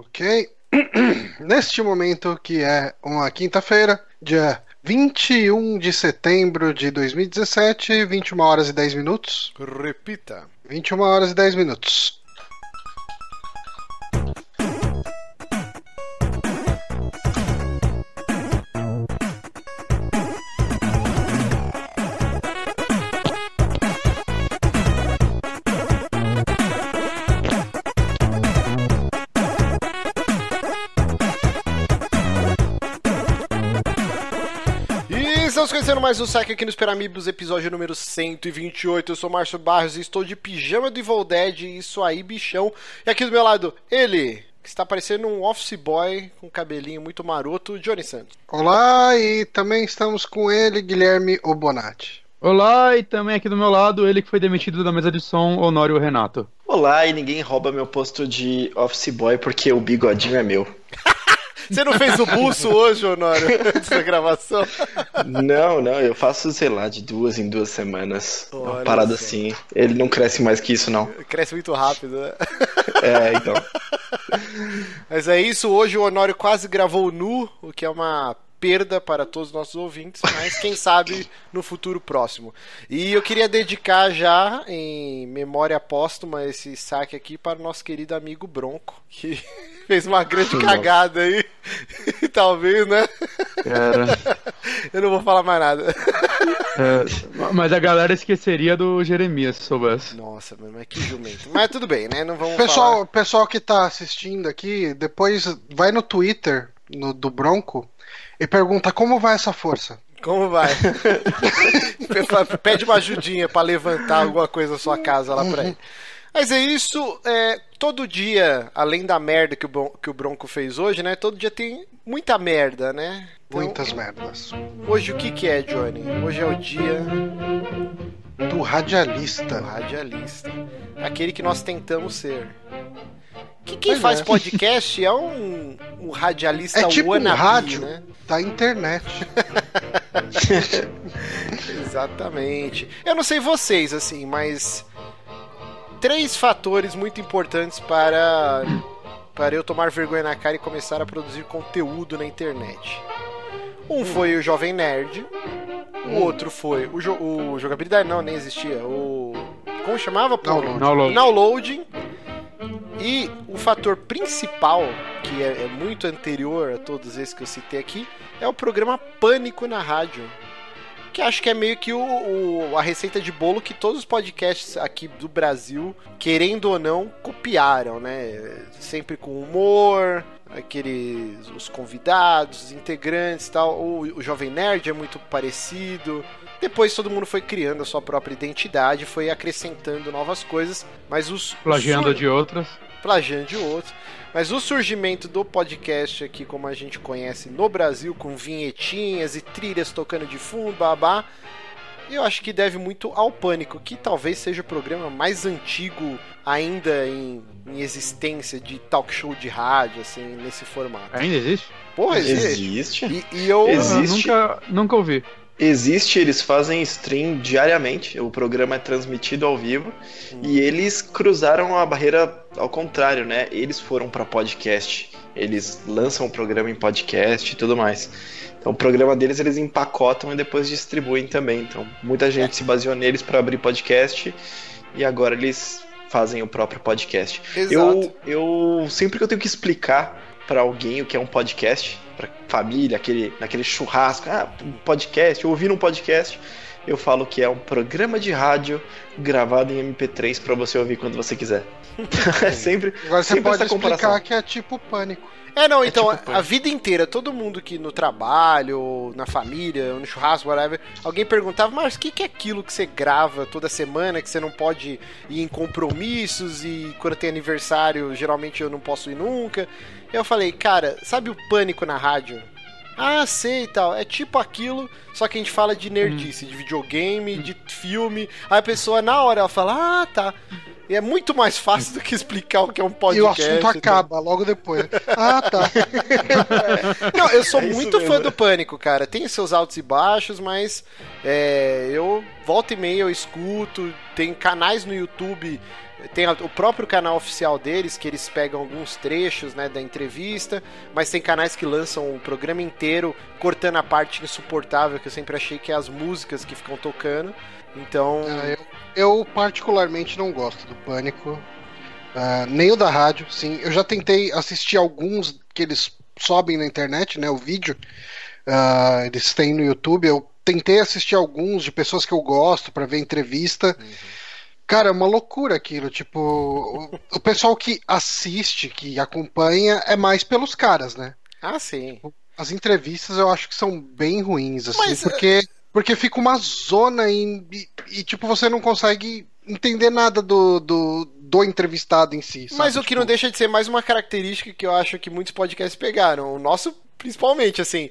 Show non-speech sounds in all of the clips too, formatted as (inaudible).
Ok. (clears throat) Neste momento, que é uma quinta-feira, dia 21 de setembro de 2017, 21 horas e 10 minutos. Repita. 21 horas e 10 minutos. Conhecendo mais um saque aqui no Esperamibos, episódio número 128. Eu sou o Márcio Barros e estou de pijama do Evil Dead, isso aí, bichão. E aqui do meu lado, ele, que está parecendo um office boy com cabelinho muito maroto, Johnny Santos. Olá, e também estamos com ele, Guilherme Obonati. Olá, e também aqui do meu lado, ele que foi demitido da mesa de som, Honório Renato. Olá, e ninguém rouba meu posto de office boy porque o bigodinho é meu. Você não fez o buço hoje, Honório, (laughs) antes da gravação? Não, não, eu faço, sei lá, de duas em duas semanas. Uma Olha parada só. assim. Ele não cresce mais que isso, não. Cresce muito rápido, né? (laughs) É, então. Mas é isso, hoje o Honório quase gravou nu, o que é uma perda para todos os nossos ouvintes, mas quem sabe no futuro próximo. E eu queria dedicar já, em memória póstuma, esse saque aqui para o nosso querido amigo Bronco, que fez uma grande cagada aí. (laughs) Talvez, né? Cara, (laughs) Eu não vou falar mais nada. é, (laughs) mas a galera esqueceria do Jeremias, se soubesse. Nossa, mas mas que jumento. Mas tudo bem, né? Não vamos Pessoal, falar. pessoal que tá assistindo aqui, depois vai no Twitter no- do Bronco e pergunta como vai essa força. Como vai? Pede uma ajudinha pra levantar alguma coisa da sua casa lá pra ele. Mas é isso, é, todo dia, além da merda que o, Bron- que o Bronco fez hoje, né? Todo dia tem muita merda, né? Então, Muitas merdas. Hoje o que que é, Johnny? Hoje é o dia Do do radialista. radialista. Aquele que nós tentamos ser. Que quem Pois faz é. podcast é um, um radialista É tipo um wannabe, rádio né? da internet. (laughs) Exatamente. Eu não sei vocês, assim, mas. Três fatores muito importantes para. Para eu tomar vergonha na cara e começar a produzir conteúdo na internet. Um foi o Jovem Nerd. O outro foi o, jo o Jogabilidade, não, nem existia. O. Como chamava? Download. Downloading. E o fator principal, que é, é muito anterior a todos esses que eu citei aqui, é o programa Pânico na Rádio. Que acho que é meio que o, o- a receita de bolo que todos os podcasts aqui do Brasil, querendo ou não, copiaram, né? Sempre com humor, aqueles os convidados, os integrantes e tal. O, o Jovem Nerd é muito parecido. Depois todo mundo foi criando a sua própria identidade, foi acrescentando novas coisas, mas os Plagiando sur- de outras. Plagiando de outros. Mas o surgimento do podcast aqui, como a gente conhece no Brasil, com vinhetinhas e trilhas tocando de fundo, babá, eu acho que deve muito ao Pânico, que talvez seja o programa mais antigo ainda em, em existência de talk show de rádio, assim, nesse formato. Ainda existe? Porra, existe. Existe. E, e eu. Existe. Eu nunca, nunca ouvi. Existe, eles fazem stream diariamente. O programa é transmitido ao vivo. E eles cruzaram a barreira ao contrário, né? Eles foram pra podcast. Eles lançam o programa em podcast e tudo mais. Então o programa deles eles empacotam e depois distribuem também. Então muita gente se baseou neles pra abrir podcast e agora eles fazem o próprio podcast. Exato. Eu, eu sempre que eu tenho que explicar pra alguém o que é um podcast, pra família, aquele, naquele churrasco, ah, um podcast, ouvir um podcast, eu falo que é um programa de rádio gravado em MP3 pra você ouvir quando você quiser. (laughs) é sempre, Agora você sempre pode essa comparação. que é tipo pânico. É, não, então, tipo a- a, vida inteira, todo mundo que no trabalho, ou na família, ou no churrasco, whatever, alguém perguntava, mas o que, que é aquilo que você grava toda semana, que você não pode ir em compromissos e quando tem aniversário, geralmente eu não posso ir nunca. Eu falei, cara, sabe o pânico na rádio? Ah, sei e tal. É tipo aquilo, só que a gente fala de nerdice, de videogame, de filme. Aí a pessoa, na hora, ela fala, ah, tá. E é muito mais fácil do que explicar o que é um podcast. e o assunto acaba logo depois. Ah, tá. (laughs) Não, eu sou É muito fã mesmo. do Pânico, cara. Tem seus altos e baixos, mas é, eu volta e meia eu escuto. Tem canais no YouTube Tem o próprio canal oficial deles, que eles pegam alguns trechos né, da entrevista, mas tem canais que lançam o programa inteiro, cortando a parte insuportável, que eu sempre achei que é as músicas que ficam tocando. Então. Ah, eu, eu particularmente não gosto do Pânico. Ah, nem o da rádio, sim. Eu já tentei assistir alguns que eles sobem na internet, né? O vídeo. Ah, eles têm no YouTube. Eu tentei assistir alguns de pessoas que eu gosto pra ver entrevista. Cara, é uma loucura aquilo. Tipo, o, o pessoal que assiste, que acompanha, é mais pelos caras, né? Ah, sim. As entrevistas eu acho que são bem ruins, assim, Mas, porque, porque fica uma zona e, e- tipo, você não consegue entender nada do, do, do entrevistado em si. Mas sabe? o que não Tipo, deixa de ser mais uma característica que eu acho que muitos podcasts pegaram. O nosso, principalmente, assim.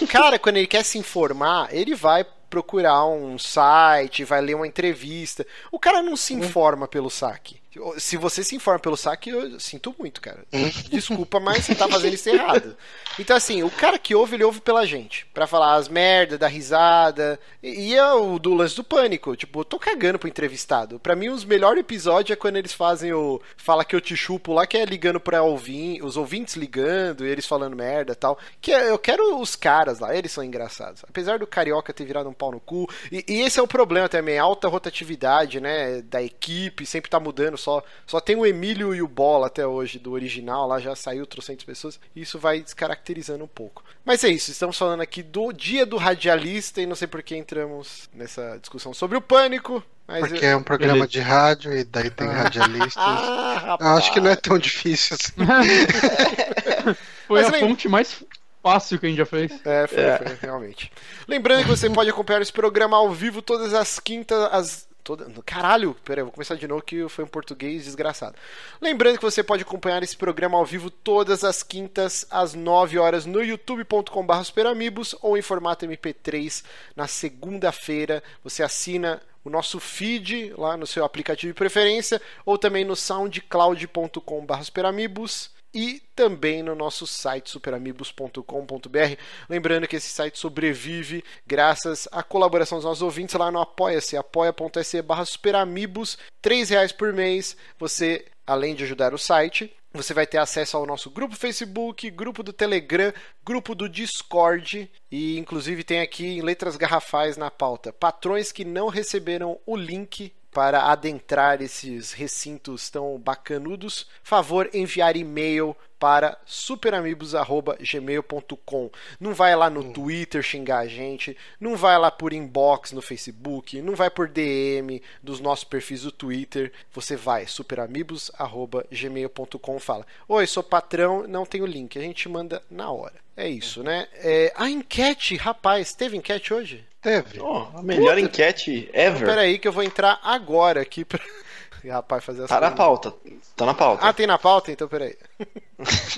O cara, quando ele quer se informar, ele vai procurar um site, vai ler uma entrevista. O cara não se informa pelo saque. Se você se informa pelo saque, eu sinto muito, cara. (laughs) Desculpa, mas você tá fazendo isso errado. Então, assim, o cara que ouve, ele ouve pela gente. Pra falar as merda, dar risada. E, e é o do lance do pânico. Tipo, eu tô cagando pro entrevistado. Pra mim, os melhores episódios é quando eles fazem o Fala que eu te chupo lá, que é ligando pra ouvir, os ouvintes ligando e eles falando merda e tal. Que é- eu quero os caras lá, eles são engraçados. Apesar do Carioca ter virado um pau no cu. E, e esse é o problema também, alta rotatividade, né? Da equipe, sempre tá mudando. Só, só tem o Emílio e o Bola até hoje, do original, lá já saiu trocentas pessoas. E isso vai descaracterizando um pouco. Mas é isso, estamos falando aqui do dia do radialista e não sei por que entramos nessa discussão sobre o pânico. Mas Porque eu- é um programa Beleza. de rádio e daí tem radialistas. (laughs) Ah, Eu acho que não é tão difícil assim. (laughs) Foi Mas a lem- fonte mais fácil que a gente já fez. É, foi, foi, realmente. Lembrando que você pode acompanhar esse programa ao vivo todas as quintas, as. Toda... Caralho, peraí, vou começar de novo que foi um português desgraçado. Lembrando que você pode acompanhar esse programa ao vivo todas as quintas, às 9 horas, no youtube.com.br superamigos ou em formato MP3 na segunda-feira. Você assina o nosso feed lá no seu aplicativo de preferência ou também no soundcloud.com.br superamigos e também no nosso site superamigos.com.br. Lembrando que esse site sobrevive graças à colaboração dos nossos ouvintes lá no Apoia-se, apoia.se barra R$ reais por mês. Você, além de ajudar o site, você vai ter acesso ao nosso grupo Facebook, grupo do Telegram, grupo do Discord e inclusive tem aqui em letras garrafais na pauta patrões que não receberam o link para adentrar esses recintos tão bacanudos, favor enviar e-mail para superamigos@gmail.com. Não vai lá no Twitter xingar a gente, não vai lá por inbox no Facebook, não vai por DM dos nossos perfis do Twitter. Você vai superamigos@gmail.com, fala: "Oi, sou patrão, não tenho link". A gente manda na hora. É isso, né? É, a enquete, rapaz, teve enquete hoje? Teve. Oh, a melhor enquete ever. Pera aí que eu vou entrar agora aqui pra. (laughs) Rapaz, fazer essa. Tá na pauta. Tá na pauta. Ah, tem na pauta? Então peraí. (laughs)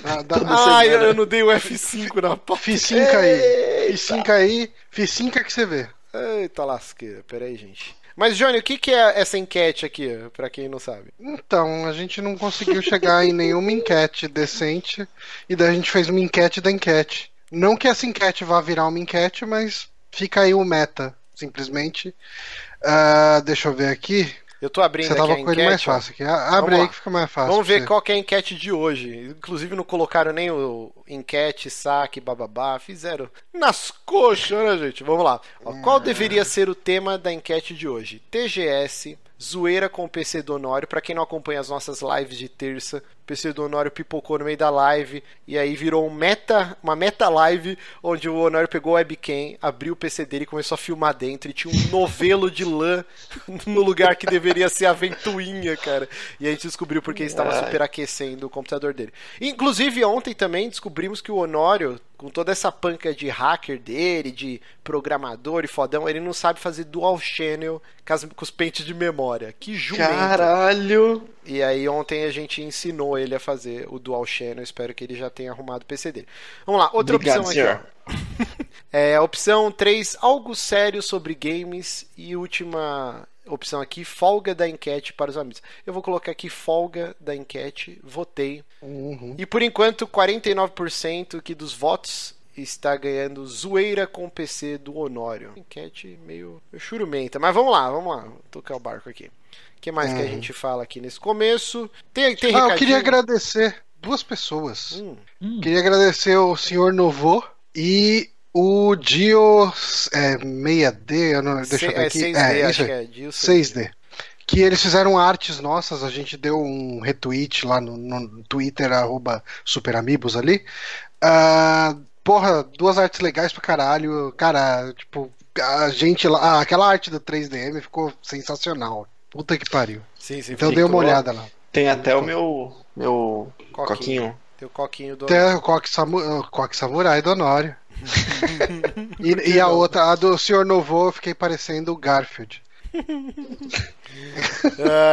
Ah, Ah, eu, eu não dei o F5 na pauta. Ficinca aí. Ficinca aí. Ficinca que você vê. Eita lasqueira, peraí, gente. Mas, Johnny, o que, que é essa enquete aqui, pra quem não sabe? Então, a gente não conseguiu chegar em nenhuma enquete decente. E daí a gente fez uma enquete da enquete. Não que essa enquete vá virar uma enquete, mas fica aí o meta, simplesmente. Ah, deixa eu ver aqui. Eu tô abrindo Você aqui tava a com ele mais enquete. fácil aqui. A- Abre aí que fica mais fácil. Vamos ver qual é a enquete de hoje. Inclusive não colocaram nem o enquete, saque, bababá. Fizeram nas coxas, né, gente? Vamos lá. Ó, qual deveria ser o tema da enquete de hoje? TGS, zoeira com o PC do Honório. Pra quem não acompanha as nossas lives de terça, PC do Honório pipocou no meio da live e aí virou um meta, uma meta live onde o Honório pegou o webcam, abriu o PC dele e começou a filmar dentro e tinha um novelo de lã (laughs) no lugar que deveria ser a ventoinha, cara. E a gente descobriu porque estava superaquecendo o computador dele. Inclusive ontem também descobrimos que o Honório, com toda essa panca de hacker dele, de programador e fodão, ele não sabe fazer dual channel com, as- com os pentes de memória. Que jumento. Caralho! E aí ontem a gente ensinou ele a fazer o dual channel. Espero que ele já tenha arrumado o PC dele. Vamos lá, outra Obrigado, opção senhor. aqui. (laughs) É, opção 3, algo sério sobre games. E última opção aqui, folga da enquete para os amigos. Eu vou colocar aqui folga da enquete, votei. Uhum. E por enquanto, 49% aqui dos votos está ganhando zoeira com o PC do Honório. Enquete meio, meio churumenta. Mas vamos lá, vamos lá. Vou tocar o barco aqui. O que mais que a Uhum. gente fala aqui nesse começo? Tem, tem Ah, eu queria agradecer duas pessoas. Hum, Hum. Queria agradecer o senhor Novo e o Dio é, 6D, eu não, deixa se- eu ver é aqui. 6D, é, acho isso que é Dilson. 6D. Que eles fizeram artes nossas, a gente deu um retweet lá no, no Twitter, arroba Superamigos ali. Ah, porra, duas artes legais pra caralho. Cara, tipo, a gente lá. ah, aquela arte do 3DM ficou sensacional. Puta que pariu. Sim, sim. Então dei uma olhada lá. Tem até o meu, meu Coquinho. coquinho. Tem o coquinho do. Tem o Coque, Samu, o Coque Samurai do Honório. (laughs) e, e a outra, a do Senhor Novo, eu fiquei parecendo o Garfield. (laughs)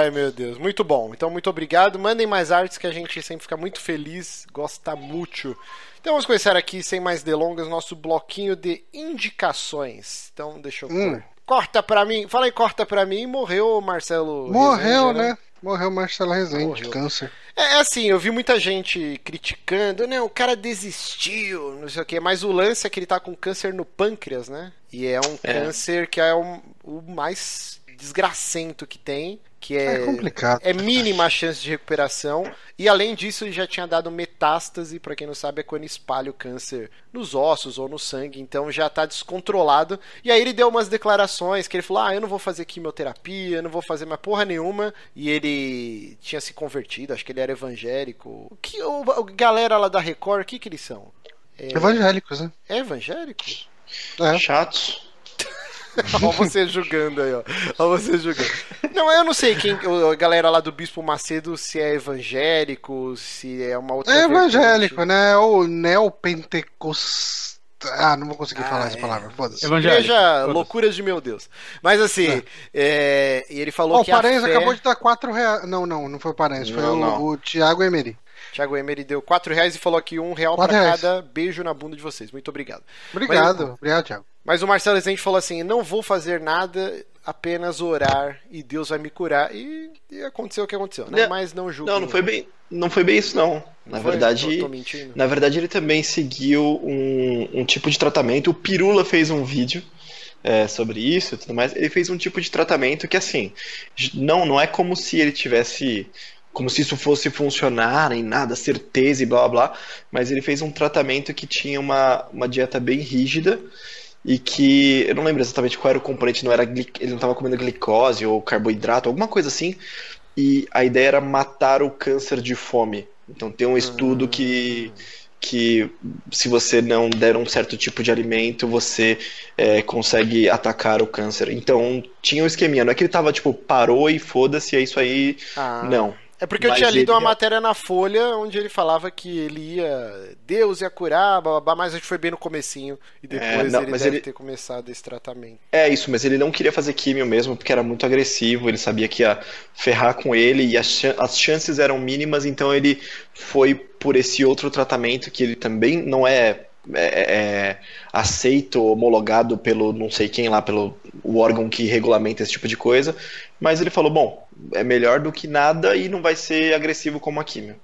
Ai, meu Deus. Muito bom. Então, muito obrigado. Mandem mais artes que a gente sempre fica muito feliz. Gosta muito. Então, vamos começar aqui, sem mais delongas, nosso bloquinho de indicações. Então, deixa eu. Hum. Corta pra mim. Fala aí, corta pra mim. Morreu o Marcelo. Morreu, Rezende, né? Morreu Marcelo Rezende, Morreu. câncer. É é assim, eu vi muita gente criticando, não, o cara desistiu, não sei o quê, mas o lance é que ele tá com câncer no pâncreas, né? E é um É. câncer que é um- o mais desgracento que tem, que é, É complicado. é mínima a chance de recuperação. E além disso, ele já tinha dado metástase, pra quem não sabe, é quando espalha o câncer nos ossos ou no sangue, então já tá descontrolado. E aí ele deu umas declarações que ele falou: "Ah, eu não vou fazer quimioterapia, eu não vou fazer mais porra nenhuma". E ele tinha se convertido, acho que ele era evangélico. O que o, o galera lá da Record, o que que eles são? É, Evangélicos, né? é evangélico? É. Chatos. (laughs) Olha você julgando aí, ó. Olha você julgando. Não, eu não sei quem. A galera lá do Bispo Macedo se é evangélico, se é uma outra. É evangélico, vertente. né? Ou neopentecostal. Ah, não vou conseguir Ah, falar essa é. palavra, foda-se. Evangélico. Igreja Foda-se. Loucuras de Meu Deus. Mas assim, é, e ele falou Ó, o que a Parenzo fé... acabou de dar 4 reais. Não, não, não foi o Parenzo, foi Não, o, o Thiago Emery. Thiago Emery deu 4 reais e falou aqui um real para cada beijo na bunda de vocês. Muito obrigado. Obrigado, Mas- obrigado, Thiago. Mas o Marcelo Rezende falou assim: não vou fazer nada, apenas orar e Deus vai me curar. E, e aconteceu o que aconteceu, né? Não, Mas não julgue. Não, não foi bem, não foi bem isso não. Na Foi? verdade, Tô, tô na verdade ele também seguiu um, um tipo de tratamento. O Pirula fez um vídeo é, sobre isso e tudo mais. Ele fez um tipo de tratamento que assim, não, não é como se ele tivesse como se isso fosse funcionar em nada, certeza e blá blá blá, mas ele fez um tratamento que tinha uma, uma dieta bem rígida e que eu não lembro exatamente qual era o componente, não era ele não estava comendo glicose ou carboidrato, alguma coisa assim. E a ideia era matar o câncer de fome. Então tem um estudo que que se você não der um certo tipo de alimento, você é, consegue atacar o câncer. Então tinha um esqueminha, não é que ele tava tipo, parou e foda-se, é isso aí. Ah. Não. É porque eu Mas tinha lido uma matéria na Folha onde ele falava que ele ia. Deus ia curar, blá, mas acho que foi bem no comecinho. E depois não, ele deve ele- ter começado esse tratamento. É isso, mas ele não queria fazer químio mesmo, porque era muito agressivo, ele sabia que ia ferrar com ele e as, as chances eram mínimas, então ele foi por esse outro tratamento que ele também não é, é- é aceito, homologado pelo não sei quem lá, pelo o órgão que regulamenta esse tipo de coisa, mas ele falou, bom, é melhor do que nada e não vai ser agressivo como a químio.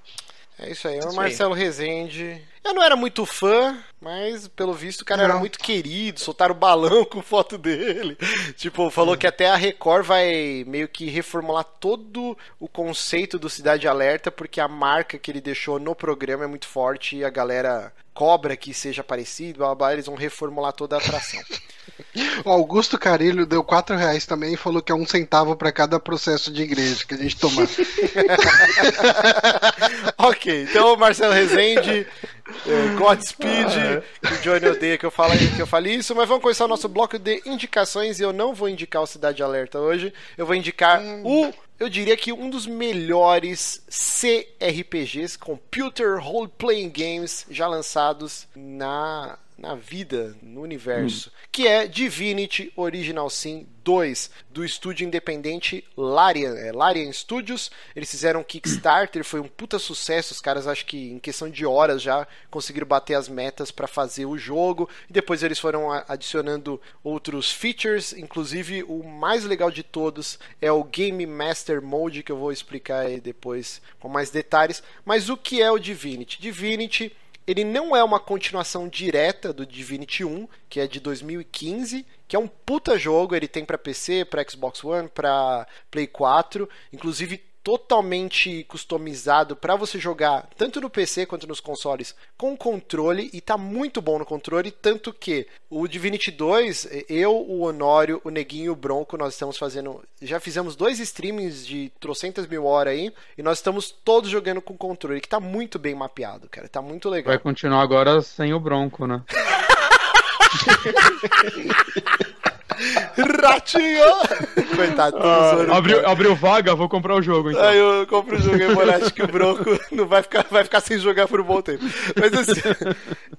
É isso aí, é o. Marcelo Rezende. Eu não era muito fã, mas pelo visto o cara era Não. muito querido, soltaram balão (laughs) com foto dele. Tipo, falou que até a Record vai meio que reformular todo o conceito do Cidade Alerta, porque a marca que ele deixou no programa é muito forte e a galera cobra que seja parecido, blá, blá, eles vão reformular toda a atração. (laughs) O Augusto Carilho deu 4 reais também e falou que é um centavo pra cada processo de igreja que a gente tomar. (laughs) ok, então Marcelo Rezende, eh, Godspeed, que o Johnny odeia que eu, fale, que eu fale isso, mas vamos começar o nosso bloco de indicações e eu não vou indicar o Cidade Alerta hoje, eu vou indicar o, eu diria que um dos melhores CRPGs, Computer Role Playing Games, já lançados na, na vida, no universo, que é Divinity Original Sin 2, do estúdio independente Larian, é, Larian Studios. Eles fizeram um Kickstarter, foi um puta sucesso. Os caras, acho que em questão de horas já conseguiram bater as metas para fazer o jogo. E depois eles foram adicionando outros features, inclusive o mais legal de todos é o Game Master Mode, que eu vou explicar aí depois com mais detalhes. Mas o que é o Divinity? Divinity Ele não é uma continuação direta do Divinity 1, que é de 2015, que é um puta jogo, ele tem para PC, para Xbox One, para Play 4, inclusive totalmente customizado para você jogar tanto no PC quanto nos consoles com controle e tá muito bom no controle, tanto que o Divinity 2, eu, o Honório, o Neguinho e o Bronco, nós estamos fazendo, já fizemos dois streamings de trocentas mil horas aí e nós estamos todos jogando com controle, que tá muito bem mapeado, cara, tá muito legal. Vai continuar agora sem o Bronco, né? (laughs) Ratinho! Coitado, ah, abriu, abriu vaga, vou comprar o jogo então. Aí eu compro o jogo e acho que o Bronco (laughs) não vai ficar, vai ficar sem jogar por um bom tempo. Mas assim.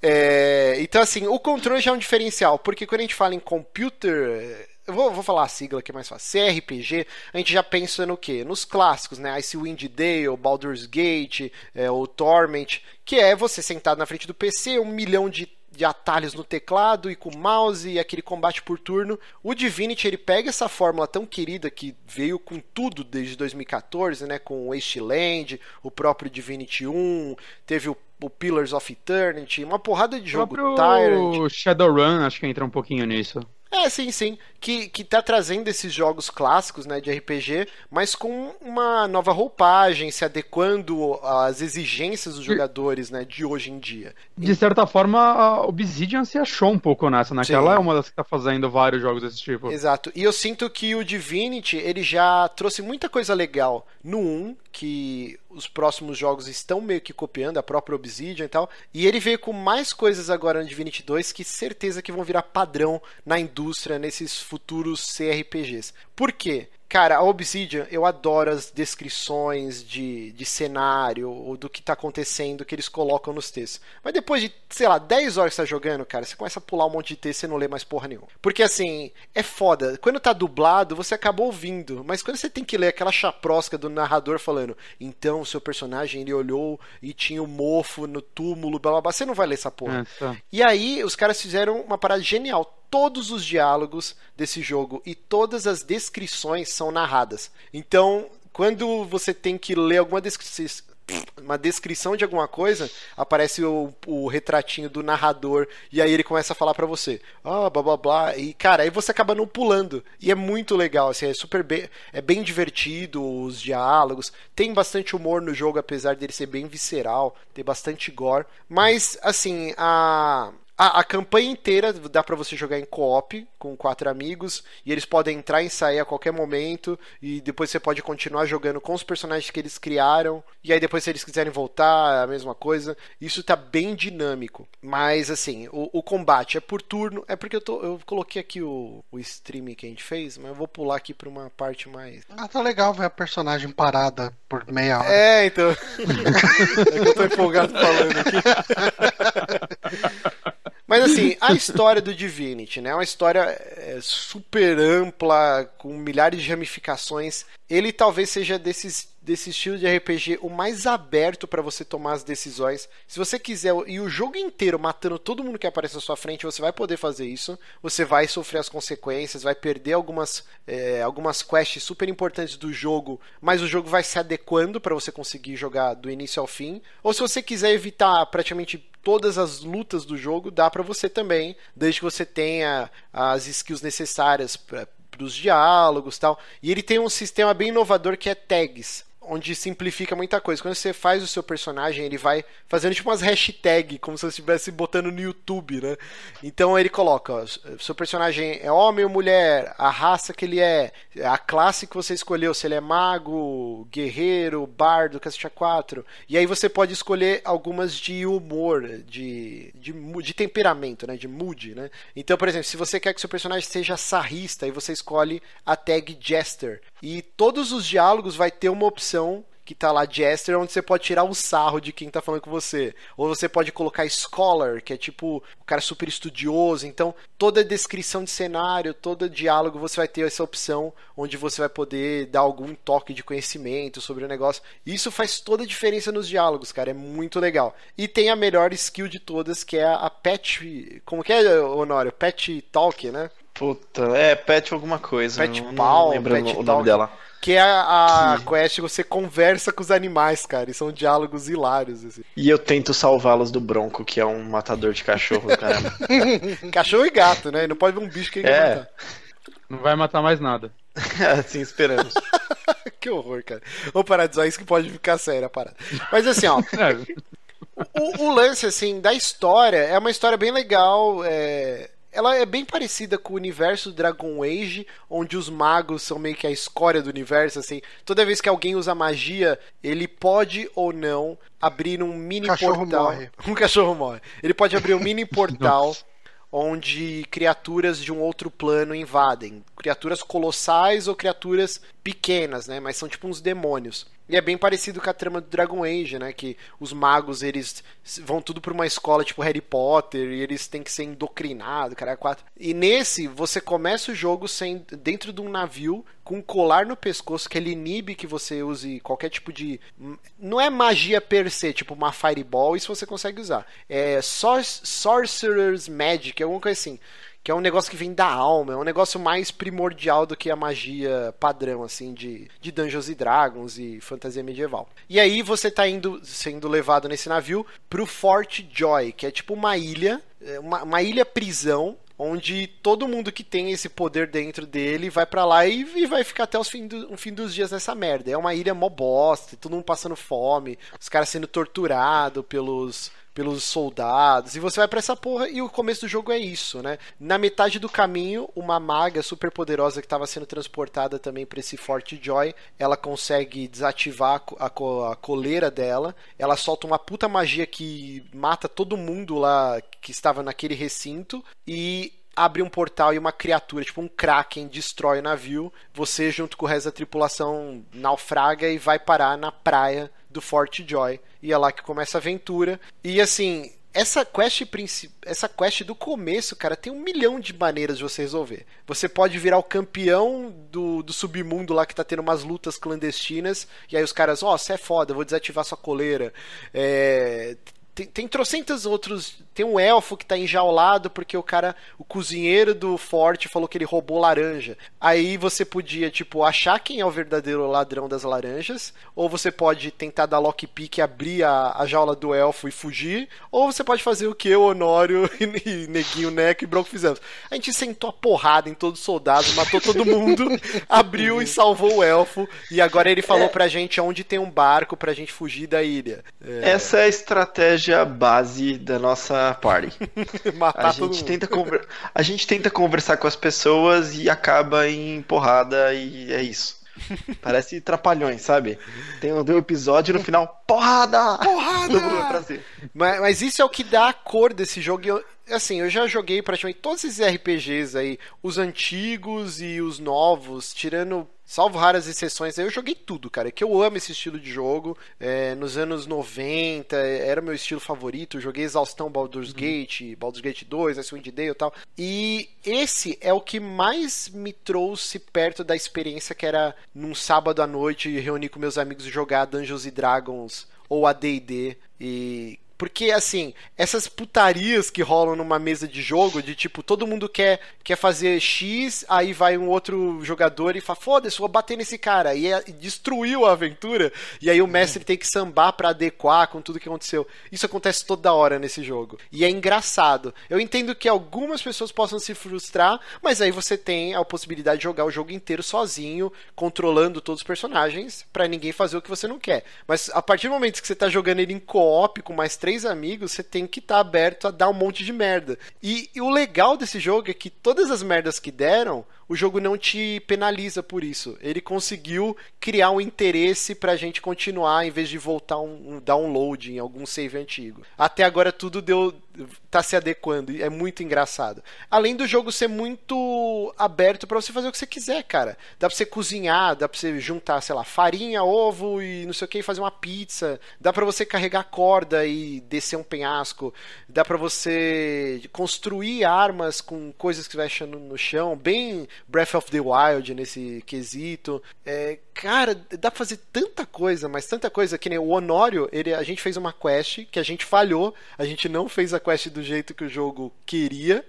É, então, assim, o controle já é um diferencial, porque quando a gente fala em computer. Eu vou, vou falar a sigla que é mais fácil. CRPG, a gente já pensa no quê? Nos clássicos, né? Icewind Dale, Baldur's Gate, é, o Torment, que é você sentado na frente do PC, um milhão de de atalhos no teclado e com mouse e aquele combate por turno. O Divinity ele pega essa fórmula tão querida que veio com tudo desde 2014, né, com o Wasteland, o próprio Divinity 1, teve o, o Pillars of Eternity, uma porrada de jogo o Tyrant. Shadowrun acho que entra um pouquinho nisso. É, sim, sim. Que, que tá trazendo esses jogos clássicos né, de RPG, mas com uma nova roupagem, se adequando às exigências dos jogadores né, de hoje em dia. De certa forma, a Obsidian se achou um pouco nessa, naquela né? é uma das que tá fazendo vários jogos desse tipo. Exato. E eu sinto que o Divinity, ele já trouxe muita coisa legal no 1, que os próximos jogos estão meio que copiando, a própria Obsidian e tal. E ele veio com mais coisas agora no Divinity 2 que certeza que vão virar padrão na indústria nesses futuros CRPGs. Por quê? Cara, a Obsidian, eu adoro as descrições de, de cenário ou do que tá acontecendo que eles colocam nos textos. Mas depois de, sei lá, 10 horas que você tá jogando, cara, você começa a pular um monte de texto e não lê mais porra nenhuma. Porque assim, é foda. Quando tá dublado, você acaba ouvindo. Mas quando você tem que ler aquela chaprosca do narrador falando, então o seu personagem ele olhou e tinha o um mofo no túmulo, blá blá blá, você não vai ler essa porra. É, tá. E aí, os caras fizeram uma parada genial todos os diálogos desse jogo e todas as descrições são narradas. Então, quando você tem que ler alguma descrição uma descrição de alguma coisa, aparece o, o, retratinho do narrador e aí ele começa a falar para você, ah, blá blá blá, e cara, aí você acaba não pulando. E é muito legal, assim, é super bem, é bem divertido os diálogos, tem bastante humor no jogo apesar dele ser bem visceral, tem bastante gore, mas assim, a a, a, campanha inteira dá para você jogar em co-op com quatro amigos e eles podem entrar e sair a qualquer momento e depois você pode continuar jogando com os personagens que eles criaram e aí depois se eles quiserem voltar a mesma coisa. Isso tá bem dinâmico, mas assim o, o combate é por turno. É porque eu, tô, eu coloquei aqui o, o stream que a gente fez, mas eu vou pular aqui para uma parte mais. Ah, tá legal ver a personagem parada por meia hora. É, então. (laughs) é que eu tô empolgado falando aqui. (laughs) Mas assim, a história do Divinity, né? É uma história é, super ampla, com milhares de ramificações. Ele talvez seja desses desse estilo de RPG o mais aberto para você tomar as decisões. Se você quiser e o jogo inteiro matando todo mundo que aparece na sua frente, você vai poder fazer isso. Você vai sofrer as consequências, vai perder algumas é, algumas quests super importantes do jogo, mas o jogo vai se adequando para você conseguir jogar do início ao fim. Ou se você quiser evitar praticamente todas as lutas do jogo, dá para você também, desde que você tenha as skills necessárias para os diálogos tal. E ele tem um sistema bem inovador que é tags onde simplifica muita coisa. Quando você faz o seu personagem, ele vai fazendo tipo umas hashtags, como se você estivesse botando no YouTube, né? Então ele coloca, ó, seu personagem é homem ou mulher, a raça que ele é, a classe que você escolheu, se ele é mago, guerreiro, bardo, cacete 4. E aí você pode escolher algumas de humor, de, de, de temperamento, né? De mood, né? Então, por exemplo, se você quer que seu personagem seja sarrista, aí você escolhe a tag Jester. E todos os diálogos vai ter uma opção que tá lá Jester, onde você pode tirar o sarro de quem tá falando com você. Ou você pode colocar Scholar, que é tipo o cara super estudioso. Então, toda descrição de cenário, todo diálogo, você vai ter essa opção onde você vai poder dar algum toque de conhecimento sobre o negócio. Isso faz toda a diferença nos diálogos, cara. É muito legal. E tem a melhor skill de todas, que é a Pet. Como que é, Honório? Pet Talk, né? Puta, é Pet alguma coisa. Pet não, Pal, não lembro Pet o nome dela Que é a, a que... quest você conversa com os animais, cara. E são diálogos hilários. Assim. E eu tento salvá-los do Bronco, que é um matador de cachorro, caramba. (laughs) cachorro e gato, né? Não pode ver um bicho que ele é. matar. Não vai matar mais nada. (laughs) assim esperamos. (laughs) que horror, cara. Vamos parar de zoar isso que pode ficar sério a parada. Mas assim, ó. É. o, o, lance, assim, da história é uma história bem legal. É ela é bem parecida com o universo do Dragon Age, onde os magos são meio que a escória do universo, assim. Toda vez que alguém usa magia, ele pode ou não abrir um mini cachorro portal. Morre. (laughs) Um cachorro morre. Ele pode abrir um mini (laughs) portal onde criaturas de um outro plano invadem. Criaturas colossais ou criaturas pequenas, né? Mas são tipo uns demônios. E é bem parecido com a trama do Dragon Age, né? Que os magos, eles vão tudo pra uma escola tipo Harry Potter e eles têm que ser indoctrinados, cara, quatro. E nesse, você começa o jogo sem, dentro de um navio com um colar no pescoço que ele inibe que você use qualquer tipo de... Não é magia per se, tipo uma Fireball, isso você consegue usar. É Sorcerer's Magic, alguma coisa assim que é um negócio que vem da alma, é um negócio mais primordial do que a magia padrão, assim, de, de Dungeons e Dragons e fantasia medieval. E aí você tá indo, sendo levado nesse navio pro Fort Joy, que é tipo uma ilha, é, uma, uma ilha prisão, onde todo mundo que tem esse poder dentro dele vai para lá e, e, vai ficar até os fim do, o fim dos dias nessa merda. É uma ilha mó bosta, todo mundo passando fome, os caras sendo torturados pelos pelos soldados. E você vai para essa porra e o começo do jogo é isso, né? Na metade do caminho, uma maga super poderosa que estava sendo transportada também para esse Fort Joy, ela consegue desativar a, a, a coleira dela. Ela solta uma puta magia que mata todo mundo lá que estava naquele recinto e abre um portal e uma criatura, tipo um kraken, destrói o navio. Você, junto com o resto da tripulação, naufraga e vai parar na praia do Fort Joy. E é lá que começa a aventura. E assim, essa quest, essa quest do começo, cara, tem um milhão de maneiras de você resolver. Você pode virar o campeão do, do submundo lá que tá tendo umas lutas clandestinas, e aí os caras, ó, oh, você é foda, vou desativar sua coleira. É, tem, tem trocentos outros. Tem um elfo que tá enjaulado porque o cara, o cozinheiro do forte falou que ele roubou laranja. Aí você podia, tipo, achar quem é o verdadeiro ladrão das laranjas, ou você pode tentar dar lockpick, abrir a, a jaula do elfo e fugir, ou você pode fazer o que o Honório (laughs) e, e Neguinho Neco e Bronco fizemos. A gente sentou a porrada em todos os soldados, matou todo mundo, (laughs) abriu e salvou o elfo, e agora ele falou é. pra gente onde tem um barco pra gente fugir da ilha. É... Essa é a estratégia estratégia base da nossa party. (laughs) a, gente tenta conver... a gente tenta conversar com as pessoas e acaba em porrada e é isso. Parece trapalhões, sabe? Tem um, tem um episódio no final, porrada! Porrada! mas, mas isso é o que dá a cor desse jogo. Assim, eu já joguei praticamente todos esses RPGs aí, os antigos e os novos, tirando Salvo raras exceções, eu joguei tudo, cara. Que eu amo esse estilo de jogo. É, nos anos 90, era meu estilo favorito. joguei exaustão Baldur's uhum. Gate, Baldur's Gate 2, Icewind Dale e tal. E esse é o que mais me trouxe perto da experiência que era num sábado à noite reunir com meus amigos e jogar Dungeons Dragons ou AD&D e porque, assim, essas putarias que rolam numa mesa de jogo, de tipo, todo mundo quer, quer fazer X, aí vai um outro jogador e fala, foda-se, vou bater nesse cara. E, é, e, destruiu a aventura, e aí o mestre tem que sambar para adequar com tudo que aconteceu. Isso acontece toda hora nesse jogo. E é engraçado. Eu entendo que algumas pessoas possam se frustrar, mas aí você tem a possibilidade de jogar o jogo inteiro sozinho, controlando todos os personagens, para ninguém fazer o que você não quer. Mas a partir do momento que você tá jogando ele em co-op com mais três amigos, você tem que estar tá aberto a dar um monte de merda. E, e, o legal desse jogo é que todas as merdas que deram, o jogo não te penaliza por isso. Ele conseguiu criar um interesse pra gente continuar em vez de voltar um, um download em algum save antigo. Até agora tudo deu tá se adequando, é muito engraçado. Além do jogo ser muito aberto para você fazer o que você quiser, cara. Dá pra você cozinhar, dá pra você juntar, sei lá, farinha, ovo e não sei o que, fazer uma pizza. Dá pra você carregar corda e descer um penhasco. Dá pra você construir armas com coisas que você vai achando no chão, bem Breath of the Wild nesse quesito. É, cara, dá pra fazer tanta coisa, mas tanta coisa que nem o Honório, ele, a gente fez uma quest que a gente falhou, a gente não fez a quest do jeito que o jogo queria,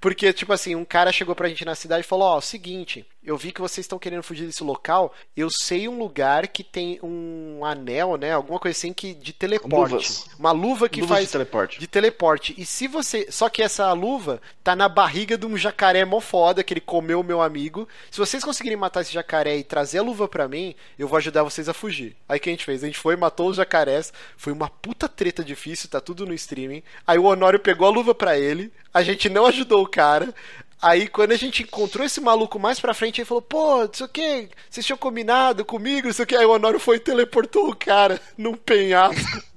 porque, tipo assim, um cara chegou pra gente na cidade e falou: Ó, oh, seguinte eu vi que vocês estão querendo fugir desse local. Eu sei um lugar que tem um anel, né? Alguma coisa assim que de teleporte. Luvas. Uma luva que Luvas faz de teleporte. de teleporte. E se você. Só que essa luva tá na barriga de um jacaré mó foda que ele comeu o meu amigo. Se vocês conseguirem matar esse jacaré e trazer a luva pra mim, eu vou ajudar vocês a fugir. Aí o que a gente fez? A gente foi, matou os jacarés. Foi uma puta treta difícil, tá tudo no streaming. Aí o Honório pegou a luva pra ele. A gente não ajudou o cara. Aí quando a gente encontrou esse maluco mais pra frente, ele falou, pô, não sei o que, vocês tinham combinado comigo, não sei o que. Aí o Honório foi e teleportou o cara (laughs) num penhasco.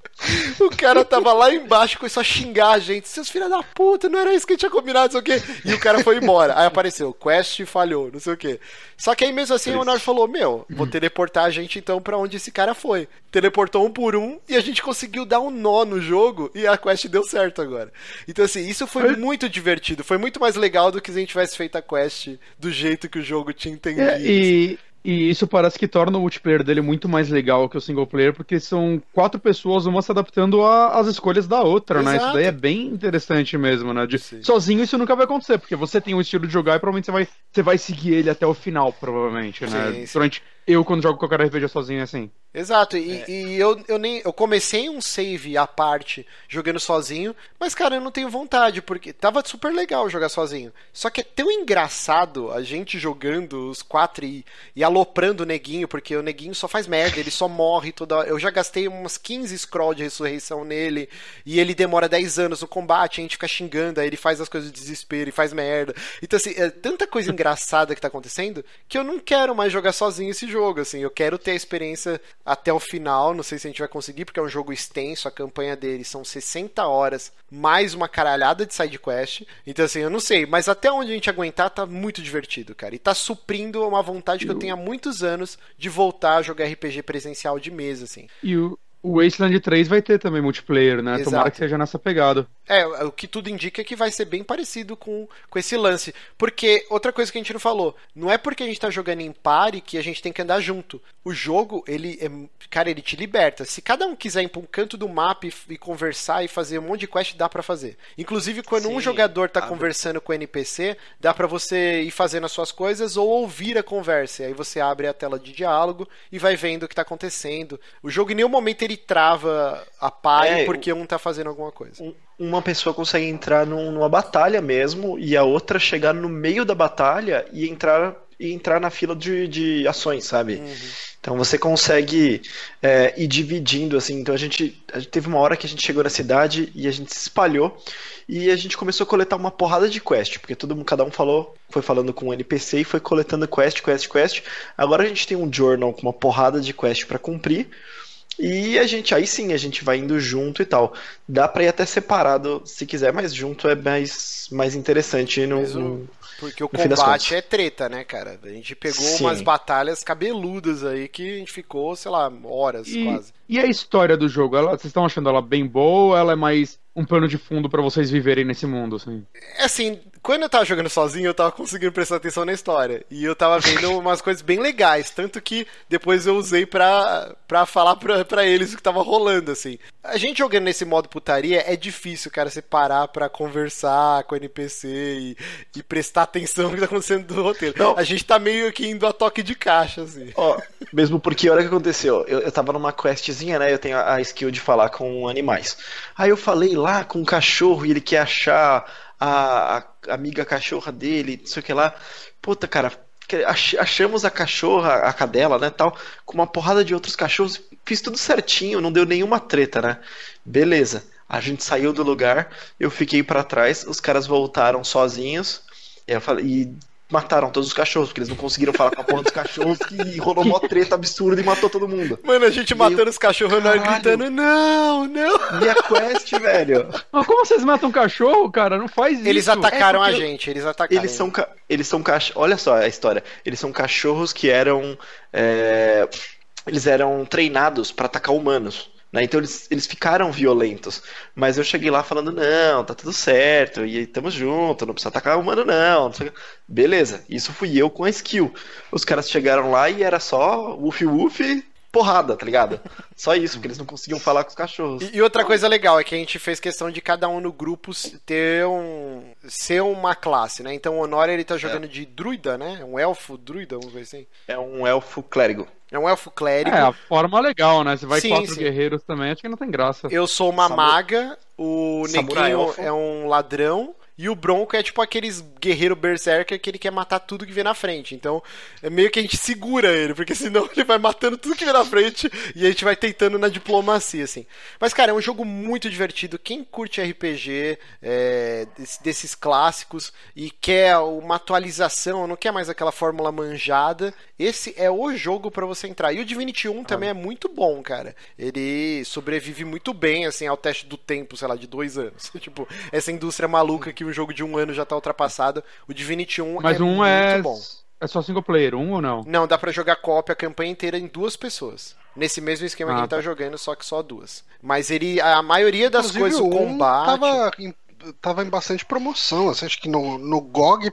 O cara tava lá embaixo, começou a xingar a gente. Seus filhos da puta, não era isso que a gente tinha combinado, não sei o quê. E o cara foi embora. Aí apareceu, quest falhou, não sei o quê. Só que aí mesmo assim o Honor falou: Meu, vou teleportar a gente então pra onde esse cara foi. Teleportou um por um e a gente conseguiu dar um nó no jogo e a quest deu certo agora. Então, assim, isso foi muito divertido. Foi muito mais legal do que se a gente tivesse feito a quest do jeito que o jogo tinha entendido. É, e, e isso parece que torna o multiplayer dele muito mais legal que o single player, porque são quatro pessoas, uma se adaptando às escolhas da outra, né? Exato. Isso daí é bem interessante mesmo, né? De- sozinho isso nunca vai acontecer, porque você tem um estilo de jogar e provavelmente você vai, você vai seguir ele até o final, provavelmente, né? Sim, sim. Durante eu, quando jogo qualquer RPG sozinho, é assim. Exato, e, e eu, eu nem. Eu comecei um save à parte jogando sozinho, mas, cara, eu não tenho vontade, porque tava super legal jogar sozinho. Só que é tão engraçado a gente jogando os quatro e, e aloprando o neguinho, porque o neguinho só faz merda, ele só morre toda hora. Eu já gastei umas 15 scroll de ressurreição nele, e ele demora 10 anos no combate, a gente fica xingando, aí ele faz as coisas de desespero e faz merda. Então, assim, é tanta coisa (laughs) engraçada que tá acontecendo que eu não quero mais jogar sozinho esse jogo, assim. Eu quero ter a experiência até o final. Não sei se a gente vai conseguir, porque é um jogo extenso. A campanha dele são 60 horas, mais uma caralhada de side quest. Então, assim, eu não sei. Mas até onde a gente aguentar, tá muito divertido, cara. E tá suprindo uma vontade que eu tenho há muitos anos de voltar a jogar RPG presencial de mesa, assim. E o, o Wasteland 3 vai ter também multiplayer, né? Exato. Tomara que seja nessa pegada. É, o que tudo indica é que vai ser bem parecido com, com esse lance. Porque, outra coisa que a gente não falou, não é porque a gente tá jogando em pare que a gente tem que andar junto. O jogo, ele é, cara, ele te liberta. Se cada um quiser ir pra um canto do mapa e, e conversar e fazer um monte de quest, dá pra fazer. Inclusive, quando um Sim, jogador tá abre. conversando com o NPC, dá pra você ir fazendo as suas coisas ou ouvir a conversa. E aí você abre a tela de diálogo e vai vendo o que tá acontecendo. O jogo em nenhum momento ele trava a pare É, porque um tá fazendo alguma coisa. Um- Uma pessoa consegue entrar num- numa batalha mesmo e a outra chegar no meio da batalha e entrar e entrar na fila de, de ações, sabe? Então você consegue é, ir dividindo assim. Então a gente, a gente teve uma hora que a gente chegou na cidade e a gente se espalhou e a gente começou a coletar uma porrada de quest, porque todo mundo, cada um falou, foi falando com um NPC e foi coletando quest, quest, quest. Agora a gente tem um journal com uma porrada de quest para cumprir. E a gente, aí sim, a gente vai indo junto e tal. Dá pra ir até separado se quiser, mas junto é mais, mais interessante no, Porque o combate é treta, né, cara? A gente pegou Sim. umas batalhas cabeludas aí que a gente ficou, sei lá, horas E, quase. e a história do jogo? Ela, vocês estão achando ela bem boa ou ela é mais um pano de fundo pra vocês viverem nesse mundo, assim? É assim, quando eu tava jogando sozinho, eu tava conseguindo prestar atenção na história. E eu tava vendo (laughs) umas coisas bem legais. Tanto que depois eu usei pra, pra falar pra, pra eles o que tava rolando, assim. A gente jogando nesse modo putaria é difícil, cara, você parar pra conversar com o NPC e, e prestar atenção no que tá acontecendo do roteiro. Não. A gente tá meio que indo a toque de caixa, assim. Ó, mesmo porque olha o que aconteceu. Eu, eu tava numa questzinha, né? Eu tenho a, a skill de falar com animais. Aí eu falei lá com um cachorro e ele quer achar a, a amiga cachorra dele, não sei o que lá. Puta, cara, achamos a cachorra, a cadela, né, tal, com uma porrada de outros cachorros. Fiz tudo certinho, não deu nenhuma treta, né? Beleza. A gente saiu do lugar, eu fiquei pra trás, os caras voltaram sozinhos. Eu falei, e mataram todos os cachorros, porque eles não conseguiram falar com a porra dos cachorros que rolou uma treta absurda e matou todo mundo. Mano, a gente matando os cachorros nós gritando, não, não. Minha quest, velho. Mas como vocês matam um cachorro, cara? Não faz isso. Eles atacaram É a gente, eles atacaram. Eles são, ca- eles são cach... Olha só a história. Eles são cachorros que eram. é, Eles eram treinados pra atacar humanos. Né? Então eles, eles ficaram violentos. Mas eu cheguei lá falando: não, tá tudo certo, e tamo junto, não precisa atacar humano, não. não. Beleza, isso fui eu com a skill. Os caras chegaram lá e era só woof woof, porrada, tá ligado? Só isso, porque eles não conseguiam falar com os cachorros. E, e outra coisa legal é que a gente fez questão de cada um no grupo ter um. ser uma classe, né? Então o Honório ele tá jogando é. de druida, né? Um elfo druida, vamos ver assim. É um elfo clérigo. É um elfo clérigo. É, a forma legal, né? Você vai sim, quatro sim. guerreiros também, acho que não tem graça. Eu sou uma maga, o Neguinho é um ladrão. E o Bronco é tipo aqueles guerreiro berserker que ele quer matar tudo que vem na frente. Então, é meio que a gente segura ele, porque senão (laughs) ele vai matando tudo que vem na frente e a gente vai tentando na diplomacia, assim. Mas, cara, é um jogo muito divertido. Quem curte RPG é, desses clássicos e quer uma atualização, não quer mais aquela fórmula manjada, esse é o jogo para você entrar. E o Divinity 1 também é muito bom, cara. Ele sobrevive muito bem, assim, ao teste do tempo, sei lá, de dois anos. (laughs) tipo, essa indústria maluca que que um jogo de um ano já tá ultrapassado. O Divinity 1 Mas é um muito é... bom. É só single player, um ou não? Não, dá para jogar cópia a campanha inteira em duas pessoas. Nesse mesmo esquema ah, que ele tá, tá jogando, só que só duas. Mas ele. A maioria das Inclusive, coisas, o combate. Tava em, tava em bastante promoção. Assim, acho que no, no GOG,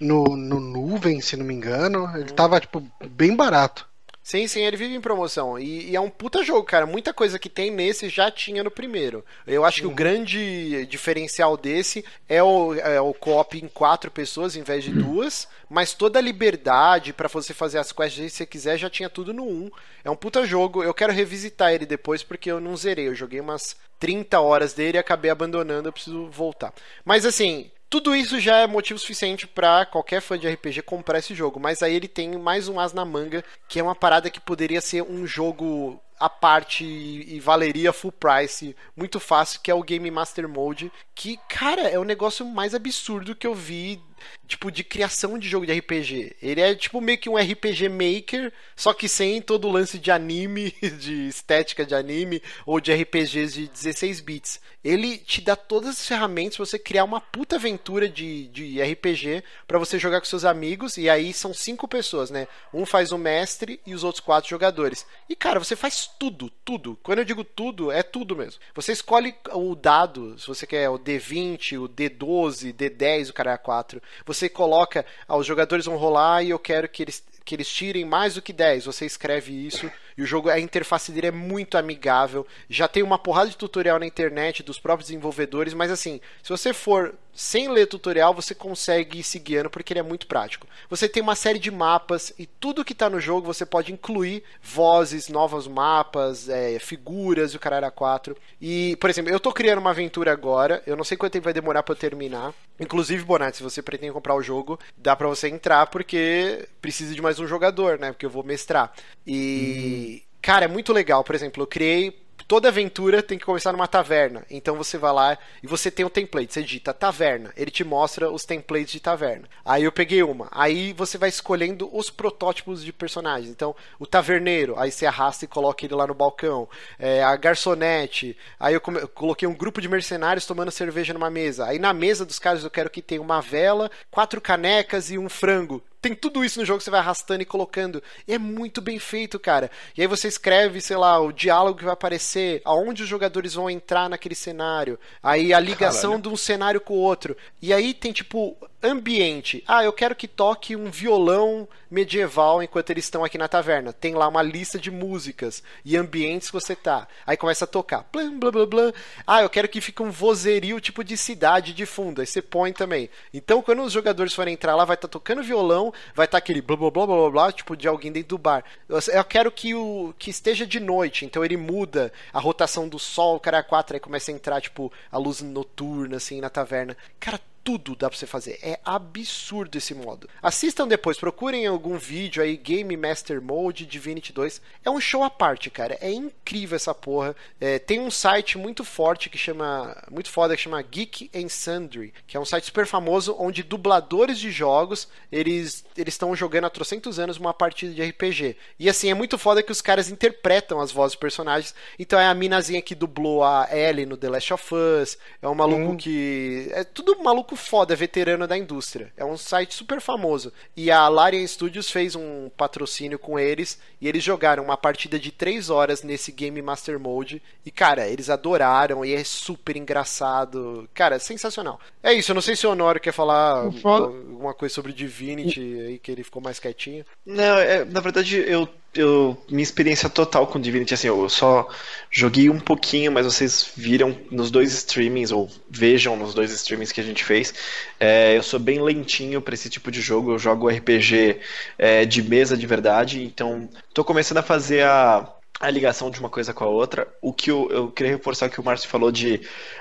no, no Nuvem, se não me engano, ele hum. tava, tipo, bem barato. Sim, sim, ele vive em promoção. E, e, é um puta jogo, cara. Muita coisa que tem nesse já tinha no primeiro. Eu acho que uhum. o grande diferencial desse é o, é o co-op em quatro pessoas em vez de duas. Mas toda a liberdade para você fazer as quests se você quiser já tinha tudo no 1. É um puta jogo. Eu quero revisitar ele depois porque eu não zerei. Eu joguei umas 30 horas dele e acabei abandonando. Eu preciso voltar. Mas assim, tudo isso já é motivo suficiente para qualquer fã de RPG comprar esse jogo, mas aí ele tem mais um as na manga, que é uma parada que poderia ser um jogo à parte e valeria full price, muito fácil, que é o Game Master Mode, que, cara, é o negócio mais absurdo que eu vi tipo, de criação de jogo de RPG. Ele é tipo meio que um RPG maker, só que sem todo o lance de anime, (laughs) de estética de anime, ou de RPGs de 16 bits. Ele te dá todas as ferramentas pra você criar uma puta aventura de, de RPG para você jogar com seus amigos, e aí são cinco pessoas, né? Um faz o mestre e os outros quatro jogadores. E cara, você faz tudo, tudo. Quando eu digo tudo, é tudo mesmo. Você escolhe o dado, se você quer o D20, o D12, D10, o cara é 4 você coloca, ah, os jogadores vão rolar e eu quero que eles, que eles tirem mais do que 10. Você escreve isso e o jogo, a interface dele é muito amigável. Já tem uma porrada de tutorial na internet dos próprios desenvolvedores, mas assim, se você for sem ler tutorial, você consegue ir se guiando porque ele é muito prático. Você tem uma série de mapas e tudo que está no jogo você pode incluir vozes, novos mapas, é, figuras e o caralho 4. E, por exemplo, eu estou criando uma aventura agora, eu não sei quanto tempo vai demorar para eu terminar. Inclusive, Bonatti, se você pretende comprar o jogo, dá para você entrar porque precisa de mais um jogador, né? Porque eu vou mestrar. E. Hum. Cara, é muito legal. Por exemplo, eu criei toda aventura tem que começar numa taverna. Então você vai lá e você tem um template. Você digita taverna. Ele te mostra os templates de taverna. Aí eu peguei uma. Aí você vai escolhendo os protótipos de personagens. Então, o taverneiro. Aí você arrasta e coloca ele lá no balcão. É, a garçonete. Aí eu, eu coloquei um grupo de mercenários tomando cerveja numa mesa. Aí na mesa dos caras eu quero que tenha uma vela, quatro canecas e um frango tem tudo isso no jogo que você vai arrastando e colocando. E é muito bem feito, cara. E aí você escreve, sei lá, o diálogo que vai aparecer, aonde os jogadores vão entrar naquele cenário, aí a ligação Caralho. de um cenário com o outro. E aí tem tipo ambiente. Ah, eu quero que toque um violão medieval enquanto eles estão aqui na taverna. Tem lá uma lista de músicas e ambientes que você tá. Aí começa a tocar. Blá, blá, blá, blá. Ah, eu quero que fique um vozerio tipo de cidade de fundo. Aí você põe também. Então, quando os jogadores forem entrar lá, vai estar tá tocando violão, vai estar tá aquele blá, blá blá blá blá tipo de alguém dentro do bar. Eu quero que o que esteja de noite, então ele muda a rotação do sol, o cara é 4 aí começa a entrar tipo a luz noturna assim na taverna. Cara, tudo dá pra você fazer. É absurdo esse modo. Assistam depois, procurem algum vídeo aí, Game Master Mode Divinity 2. É um show à parte, cara. É incrível essa porra. É, tem um site muito forte que chama. Muito foda que chama Geek and Sundry, que é um site super famoso onde dubladores de jogos eles eles estão jogando há trocentos anos uma partida de RPG. E assim, é muito foda que os caras interpretam as vozes dos personagens. Então é a minazinha que dublou a Ellie no The Last of Us. É um maluco hum. que. É tudo maluco maluco foda, veterano da indústria. É um site super famoso. E a Larian Studios fez um patrocínio com eles e eles jogaram uma partida de 3 horas nesse Game Master Mode. E, cara, eles adoraram e é super engraçado. Cara, é sensacional. É isso, eu não sei se o Honório quer falar alguma coisa sobre Divinity aí, que ele ficou mais quietinho. Não, é, na verdade eu eu, minha experiência total com Divinity, assim, eu só joguei um pouquinho, mas vocês viram nos dois streamings, ou vejam nos dois streamings que a gente fez. É, eu sou bem lentinho para esse tipo de jogo, eu jogo RPG é, de mesa de verdade, então tô começando a fazer a, a ligação de uma coisa com a outra. O que eu, eu queria reforçar o que o Márcio falou de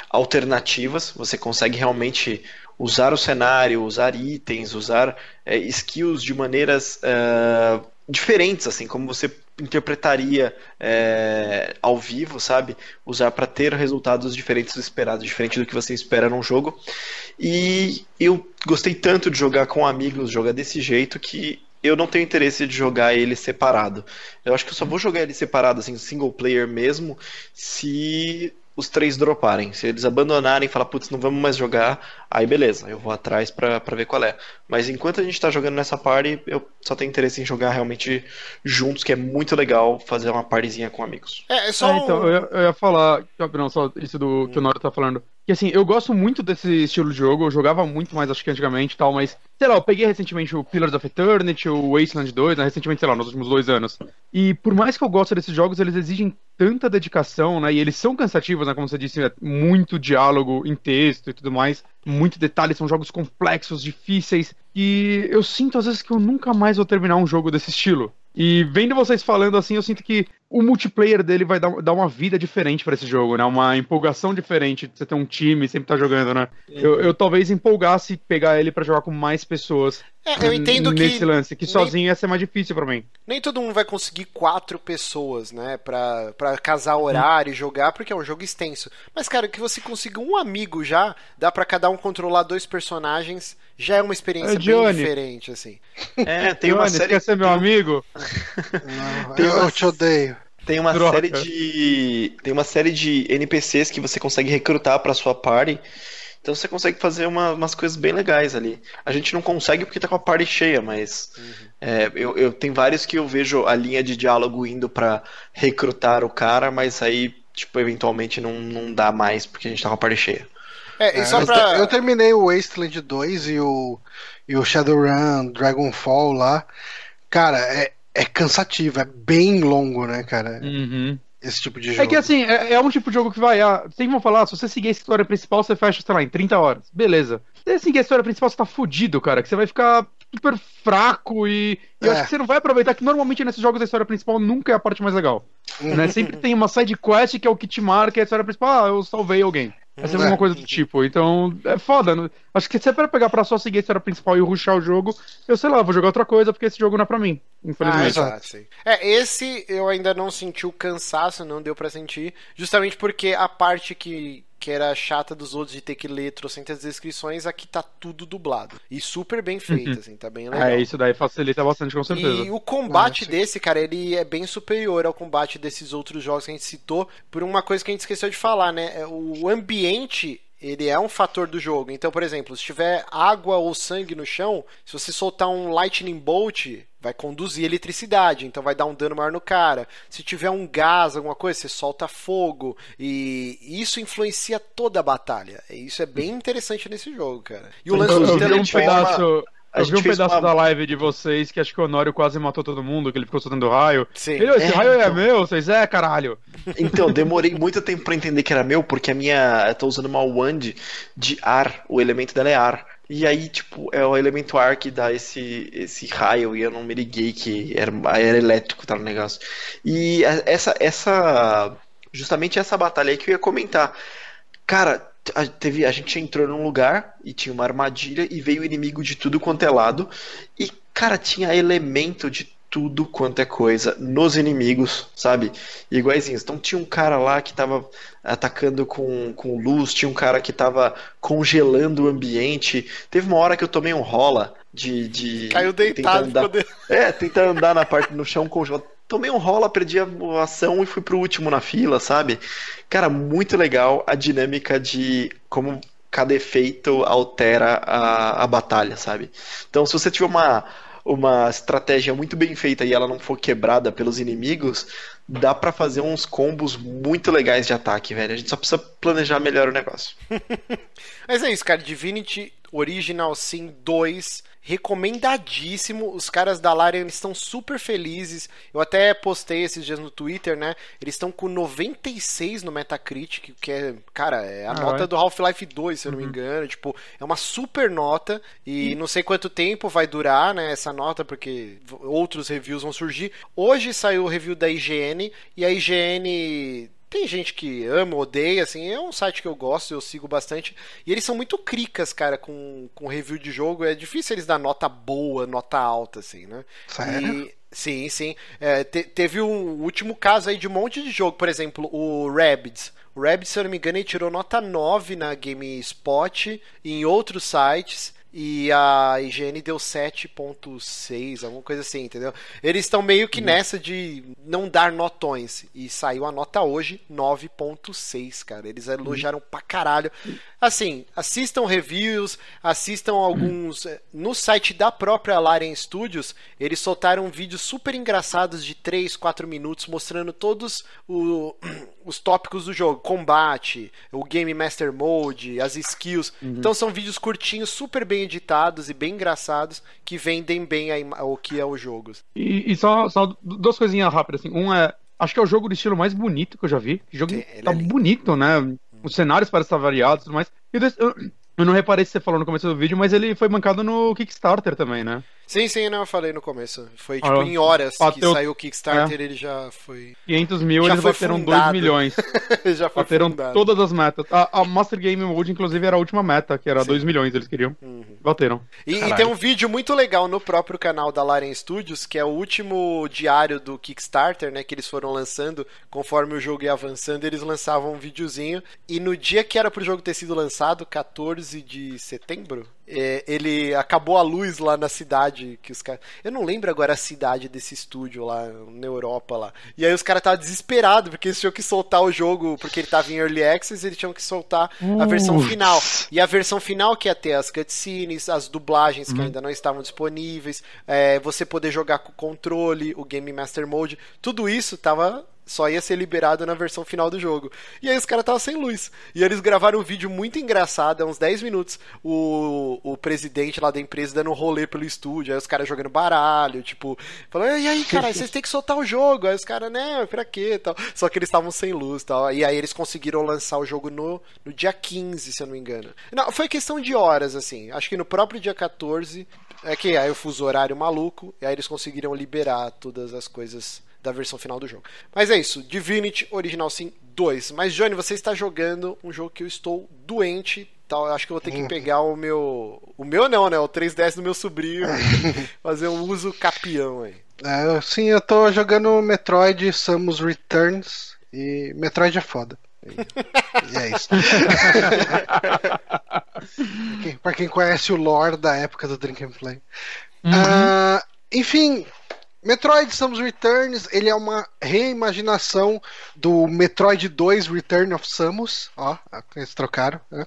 alternativas, você consegue realmente usar o cenário, usar itens, usar é, skills de maneiras. Uh, diferentes, assim, como você interpretaria é, ao vivo, sabe? Usar para ter resultados diferentes do esperado, diferente do que você espera num jogo. E eu gostei tanto de jogar com amigos, jogar desse jeito, que eu não tenho interesse de jogar ele separado. Eu acho que eu só vou jogar ele separado, assim, single player mesmo, se os três droparem. Se eles abandonarem e falar, putz, não vamos mais jogar, aí beleza, eu vou atrás pra, pra ver qual é. Mas enquanto a gente tá jogando nessa party, eu só tenho interesse em jogar realmente juntos, que é muito legal fazer uma partyzinha com amigos. É, é só. É, então, eu ia, eu ia falar, não, só isso do que o Nora tá falando. Que assim, eu gosto muito desse estilo de jogo, eu jogava muito mais, acho que antigamente e tal, mas, sei lá, eu peguei recentemente o Pillars of Eternity, o Wasteland 2, né, recentemente, sei lá, nos últimos dois anos. E por mais que eu goste desses jogos, eles exigem tanta dedicação, né, e eles são cansativos, né, como você disse, é muito diálogo em texto e tudo mais, muito detalhe, são jogos complexos, difíceis, e eu sinto às vezes que eu nunca mais vou terminar um jogo desse estilo. E vendo vocês falando assim, eu sinto que o multiplayer dele vai dar, dar uma vida diferente para esse jogo, né? Uma empolgação diferente de você ter um time sempre tá jogando, né? Eu, eu talvez empolgasse pegar ele para jogar com mais pessoas. É, eu entendo nesse que. Nesse lance, que nem, sozinho ia ser mais difícil para mim. Nem todo mundo vai conseguir quatro pessoas, né? Pra, pra casar horário e jogar, porque é um jogo extenso. Mas, cara, que você consiga um amigo já, dá para cada um controlar dois personagens já é uma experiência é, bem diferente, assim. É, tem uma série. Quer ser meu amigo? Não, eu, eu te odeio. Tem uma Droga. série de. Tem uma série de NPCs que você consegue recrutar para sua party. Então você consegue fazer uma, umas coisas bem legais ali. A gente não consegue porque tá com a party cheia, mas uhum. é, eu, eu tem vários que eu vejo a linha de diálogo indo para recrutar o cara, mas aí, tipo, eventualmente não, não dá mais porque a gente tá com a party cheia. É, e só pra... Eu terminei o Wasteland 2 e o, e o Shadowrun, Dragonfall lá. Cara, é, é cansativo, é bem longo, né, cara? Uhum. Esse tipo de jogo. É que assim, é, é um tipo de jogo que vai. Ah, sempre vão falar, se você seguir a história principal, você fecha, sei lá, em 30 horas. Beleza. Se você seguir a história principal, você tá fudido, cara. Que você vai ficar super fraco e. É. Eu acho que você não vai aproveitar que normalmente nesses jogos a história principal nunca é a parte mais legal. né? Sempre tem uma side quest que é o que te marca a história principal. Ah, eu salvei alguém. Vai ser alguma coisa do tipo. Então, é foda. Né? Acho que se é pra pegar pra só seguir a história principal e ruxar o jogo, eu sei lá, vou jogar outra coisa, porque esse jogo não é pra mim. Infelizmente. Ah, exato. É, esse eu ainda não senti o cansaço, não deu para sentir. Justamente porque a parte que, que era chata dos outros de ter que ler trocentas descrições, aqui tá tudo dublado. E super bem feito, uhum. assim, tá bem legal. É, isso daí facilita bastante, com certeza. E o combate ah, desse, cara, ele é bem superior ao combate desses outros jogos que a gente citou, por uma coisa que a gente esqueceu de falar, né? É, o ambiente ele é um fator do jogo. Então, por exemplo, se tiver água ou sangue no chão, se você soltar um lightning bolt, vai conduzir eletricidade, então vai dar um dano maior no cara. Se tiver um gás, alguma coisa, você solta fogo e isso influencia toda a batalha. Isso é bem interessante nesse jogo, cara. E o lance do teletransporte eu vi um pedaço uma... da live de vocês que acho que o Honório quase matou todo mundo, que ele ficou soltando raio. Sim. Ele, esse é, raio é então... é meu, vocês é, caralho. Então, demorei muito tempo para entender que era meu, porque a minha. Eu tô usando uma wand de ar, o elemento dela é ar. E aí, tipo, é o elemento ar que dá esse, esse raio, e eu não me liguei que era, era elétrico, tá no negócio. E essa, essa. Justamente essa batalha aí que eu ia comentar. Cara, a, teve, a gente entrou num lugar e tinha uma armadilha e veio inimigo de tudo quanto é lado. E, cara, tinha elemento de tudo quanto é coisa nos inimigos, sabe? Iguaizinhos. Então tinha um cara lá que tava atacando com, com luz, tinha um cara que tava congelando o ambiente. Teve uma hora que eu tomei um rola de. de Caiu deitado, andar. É, tentar andar na parte no chão congelado tomei um rola, perdi a ação e fui pro último na fila, sabe? Cara, muito legal a dinâmica de como cada efeito altera a, a batalha, sabe? Então, se você tiver uma, uma estratégia muito bem feita e ela não for quebrada pelos inimigos, dá para fazer uns combos muito legais de ataque, velho. A gente só precisa planejar melhor o negócio. (laughs) Mas é isso, cara. Divinity Original Sin 2 recomendadíssimo. Os caras da Larian estão super felizes. Eu até postei esses dias no Twitter, né? Eles estão com 96 no Metacritic, que é, cara, é a ah, nota é? do Half-Life 2, se eu não me uhum. engano. Tipo, é uma super nota e não sei quanto tempo vai durar, né, essa nota, porque outros reviews vão surgir. Hoje saiu o review da IGN e a IGN tem gente que ama, odeia, assim, é um site que eu gosto, eu sigo bastante. E eles são muito cricas, cara, com, com review de jogo. É difícil eles dar nota boa, nota alta, assim, né? Sério? E, sim, sim. É, te, teve um último caso aí de um monte de jogo, por exemplo, o Rabbids. O Rabbids, se eu não me engano, ele tirou nota 9 na GameSpot e em outros sites e a IGN deu 7.6, alguma coisa assim, entendeu? Eles estão meio que uhum. nessa de não dar notões. E saiu a nota hoje, 9.6, cara. Eles elogiaram pra caralho. Assim, assistam reviews, assistam alguns. Eh, no site da própria Larian Studios, eles soltaram vídeos super engraçados de 3, 4 minutos mostrando todos o, (clears throat) os tópicos do jogo: combate, o Game Master Mode, as skills. Uhum. Então são vídeos curtinhos, super bem editados e bem engraçados que vendem bem a, o que é o jogo. E, e só, só duas coisinhas rápidas. Assim. Um é. Acho que é o jogo do estilo mais bonito que eu já vi. O jogo é, tá é bonito, né? Os cenários parecem estar variados e tudo mais. E eu, eu não reparei se você falou no começo do vídeo, mas ele foi bancado no Kickstarter também, né? Sim, sim, não, eu falei no começo. Foi tipo ah, em horas bateu... que saiu o Kickstarter, é. ele já foi. 500 mil, já eles bateram 2 milhões. (laughs) já foi bateram fundado. todas as metas. A, a, Master Game Mode, inclusive, era a última meta, que era 2 milhões, eles queriam. Uhum. Bateram. E, e, tem um vídeo muito legal no próprio canal da Larian Studios, que é o último diário do Kickstarter, né? Que eles foram lançando conforme o jogo ia avançando, eles lançavam um videozinho. E no dia que era pro jogo ter sido lançado, 14 de setembro, é, ele acabou a luz lá na cidade que os caras. Eu não lembro agora a cidade desse estúdio lá na Europa lá. E aí os caras estavam desesperados porque eles tinham que soltar o jogo porque ele tava em early access, eles tinham que soltar uh. a versão final. E a versão final que ia ter as cutscenes, as dublagens que uhum. ainda não estavam disponíveis, é, você poder jogar com o controle, o Game Master Mode, tudo isso tava só ia ser liberado na versão final do jogo. E aí os caras estavam sem luz. E eles gravaram um vídeo muito engraçado, há uns 10 minutos, o, o presidente lá da empresa dando um rolê pelo estúdio, aí os caras jogando baralho, tipo, falando, e aí, cara, vocês têm que soltar o jogo. Aí os caras, né, pra quê? Tal. Só que eles estavam sem luz tal. E aí eles conseguiram lançar o jogo no, no dia 15, se eu não me engano. Não, foi questão de horas, assim. Acho que no próprio dia 14, é que aí o fuso horário maluco, e aí eles conseguiram liberar todas as coisas da versão final do jogo. Mas é isso, Divinity Original Sin 2. Mas, Johnny, você está jogando um jogo que eu estou doente. Tal. Eu acho que eu vou ter que (laughs) pegar o meu. O meu não, né? O 3DS do meu sobrinho. (laughs) fazer um uso capião aí. É, sim, eu tô jogando Metroid Samus Returns. E Metroid é foda. E, é isso. (laughs) pra quem conhece o lore da época do Drink and Play. Uhum. Uh, enfim, Metroid Samus Returns, ele é uma reimaginação do Metroid 2 Return of Samus. Ó, eles trocaram. Né?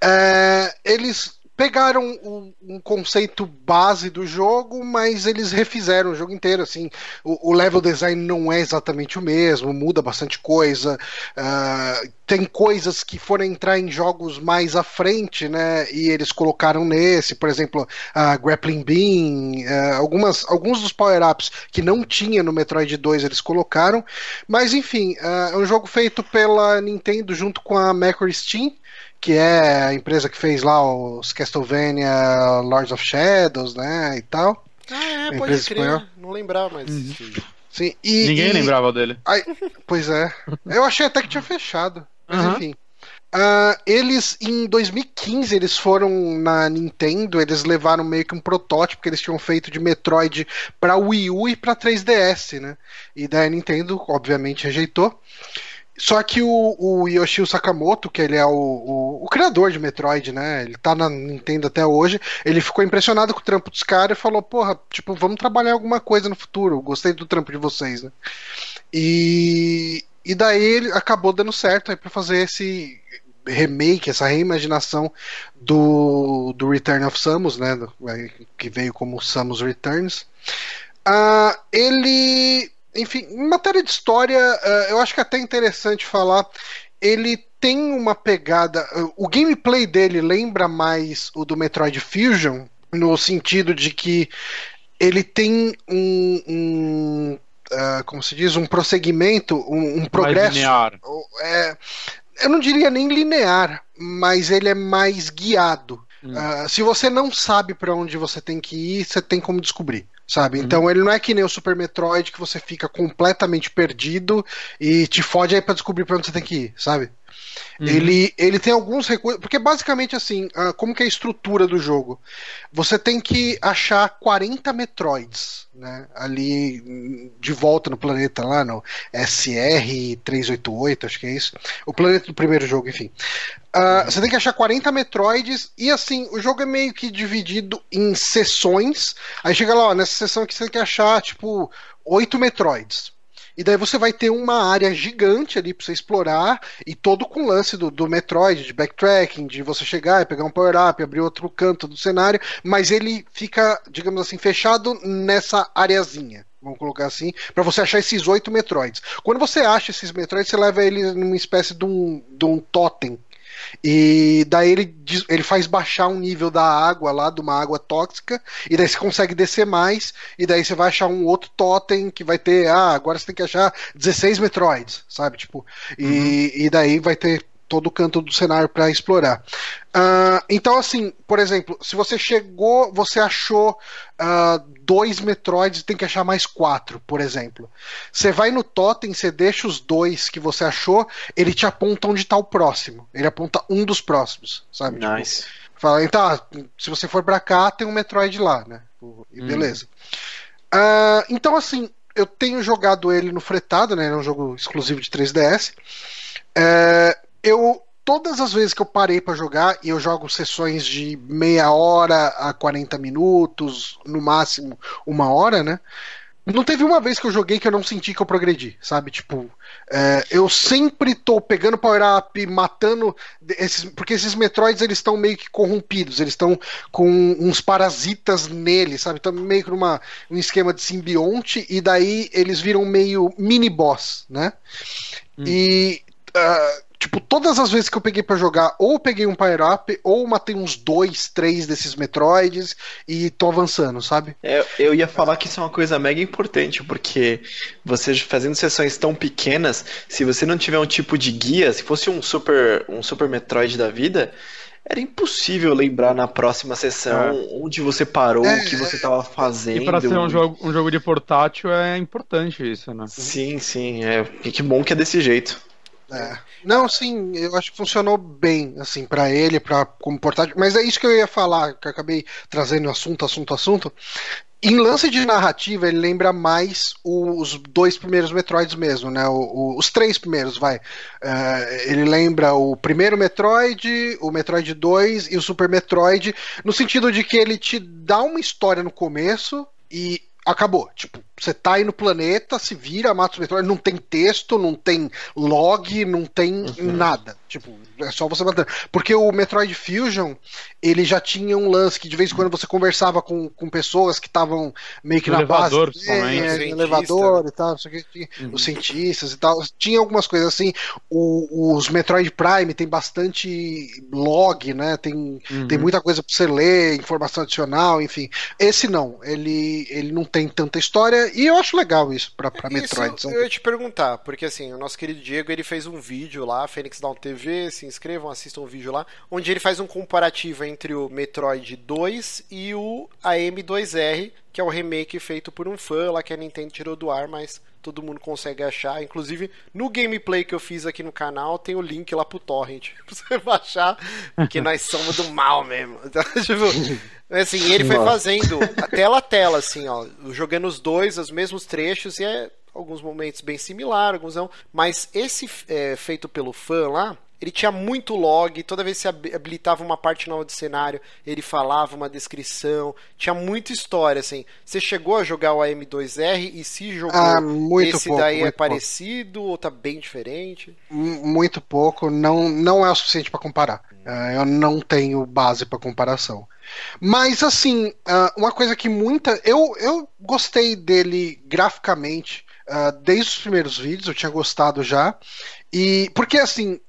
É, eles pegaram um, um, conceito base do jogo, mas eles refizeram o jogo inteiro. Assim, o, o level design não é exatamente o mesmo, muda bastante coisa. Uh, tem coisas que foram entrar em jogos mais à frente, né? E eles colocaram nesse, por exemplo, a Grappling Beam, uh, algumas, alguns dos power-ups que não tinha no Metroid 2 eles colocaram. Mas enfim, uh, é um jogo feito pela Nintendo junto com a Macro Steam que é a empresa que fez lá os Castlevania Lords of Shadows, né, e tal. Ah, é, pode crer. Não lembrava mais. Uhum. Sim, e, Ninguém e... lembrava dele. Aí, pois é. Eu achei até que tinha fechado. Mas uhum. enfim. Uh, eles, em 2015, eles foram na Nintendo, eles levaram meio que um protótipo que eles tinham feito de Metroid para Wii U e para 3DS, né? E daí a Nintendo, obviamente, rejeitou. Só que o, o Yoshio Sakamoto, que ele é o, o, o, criador de Metroid, né? Ele tá na Nintendo até hoje. Ele ficou impressionado com o trampo dos caras e falou: Porra, tipo, vamos trabalhar alguma coisa no futuro. Gostei do trampo de vocês, né? E, e daí ele acabou dando certo aí pra fazer esse remake, essa reimaginação do, do Return of Samus, né? Que veio como Samus Returns. Uh, ele enfim, em matéria de história, uh, eu acho que é até interessante falar. ele tem uma pegada. O gameplay dele lembra mais o do Metroid Fusion, no sentido de que ele tem um. um uh, como se diz? Um prosseguimento, um, um progresso. linear. É, eu não diria nem linear, mas ele é mais guiado. Hum. Uh, se você não sabe para onde você tem que ir, você tem como descobrir, sabe? Uhum. Então ele não é que nem o Super Metroid que você fica completamente perdido e te fode aí para descobrir para onde você tem que ir, sabe? Uhum. Ele, ele tem alguns recursos. Porque basicamente assim, uh, como que é a estrutura do jogo? Você tem que achar 40 Metroids, né? Ali de volta no planeta lá, no SR388, acho que é isso. O planeta do primeiro jogo, enfim. Uh, Você tem que achar 40 Metroids e assim, o jogo é meio que dividido em sessões. Aí chega lá, ó, nessa sessão aqui você tem que achar, tipo, 8 Metroids. E daí você vai ter uma área gigante ali pra você explorar, e todo com lance do, do Metroid, de backtracking, de você chegar e pegar um power-up, abrir outro canto do cenário, mas ele fica, digamos assim, fechado nessa areazinha. Vamos colocar assim, para você achar esses oito Metroids. Quando você acha esses Metroids, você leva eles numa espécie de um, de um totem e daí ele, ele faz baixar um nível da água lá, de uma água tóxica, e daí você consegue descer mais, e daí você vai achar um outro totem que vai ter, ah, agora você tem que achar 16 Metroids, sabe? Tipo, e, uhum. e daí vai ter todo o canto do cenário para explorar. Uh, então, assim, por exemplo, se você chegou, você achou uh, dois Metroids, tem que achar mais quatro, por exemplo. Você vai no totem, você deixa os dois que você achou, ele te aponta onde está o próximo. Ele aponta um dos próximos, sabe? Tipo, nice. Tipo, fala, então, ah, se você for para cá, tem um Metroid lá, né? E hum. beleza. Uh, então, assim, eu tenho jogado ele no fretado, né? É um jogo exclusivo de 3DS. É, eu todas as vezes que eu parei para jogar, e eu jogo sessões de meia hora a 40 minutos, no máximo uma hora, né? Não teve uma vez que eu joguei que eu não senti que eu progredi, sabe? Tipo, é, eu sempre tô pegando power-up, matando. Esses, porque esses Metroids eles estão meio que corrompidos, eles estão com uns parasitas nele, sabe? Estão meio que numa, um esquema de simbionte, e daí eles viram meio mini-boss, né? Hum. E. Uh, Tipo, todas as vezes que eu peguei para jogar, ou peguei um Power Up, ou matei uns dois, três desses Metroids e tô avançando, sabe? É, eu ia falar que isso é uma coisa mega importante, porque você fazendo sessões tão pequenas, se você não tiver um tipo de guia, se fosse um Super, um super Metroid da vida, era impossível lembrar na próxima sessão é. onde você parou, é, o que você estava fazendo. E para ser um jogo, um jogo de portátil é importante isso, né? Sim, sim. É, que bom que é desse jeito. É. Não, sim, eu acho que funcionou bem, assim, para ele, para como portátil. Mas é isso que eu ia falar, que eu acabei trazendo assunto, assunto, assunto. Em lance de narrativa, ele lembra mais os dois primeiros Metroids mesmo, né? O, o, os três primeiros, vai. Uh, ele lembra o primeiro Metroid, o Metroid 2 e o Super Metroid, no sentido de que ele te dá uma história no começo e acabou. Tipo, você tá aí no planeta, se vira, mata os meteoros, não tem texto, não tem log, não tem uhum. nada. Tipo, é só você bater. Porque o Metroid Fusion, ele já tinha um lance que de vez em quando você conversava com, com pessoas que estavam meio que no na elevador, base. É, no elevador e tal, uhum. os cientistas e tal. Tinha algumas coisas assim. O, os Metroid Prime tem bastante log, né? Tem, uhum. tem muita coisa pra você ler, informação adicional, enfim. Esse não, ele, ele não tem tanta história e eu acho legal isso pra, pra Metroid. Isso eu ia te perguntar, porque assim, o nosso querido Diego ele fez um vídeo lá, Fênix Down TV se inscrevam, assistam o vídeo lá, onde ele faz um comparativo entre o Metroid 2 e o AM2R, que é o remake feito por um fã lá que a Nintendo tirou do ar, mas todo mundo consegue achar. Inclusive, no gameplay que eu fiz aqui no canal, tem o link lá pro Torrent (laughs) pra você baixar, porque nós somos do mal mesmo. (laughs) Então, tipo, assim, ele foi fazendo tela a tela, assim, ó, jogando os dois, os mesmos trechos, e é alguns momentos bem similar, alguns não. Mas esse é, feito pelo fã lá, ele tinha muito log, toda vez que você habilitava uma parte nova do cenário, ele falava uma descrição, tinha muita história, assim. Você chegou a jogar o AM2R e se jogou ah, esse pouco, daí é parecido pouco. ou tá bem diferente? Muito pouco, não, não é o suficiente para comparar. Uh, eu não tenho base para comparação. Mas assim, uh, uma coisa que muita. Eu, eu gostei dele graficamente uh, desde os primeiros vídeos, eu tinha gostado já. E porque assim,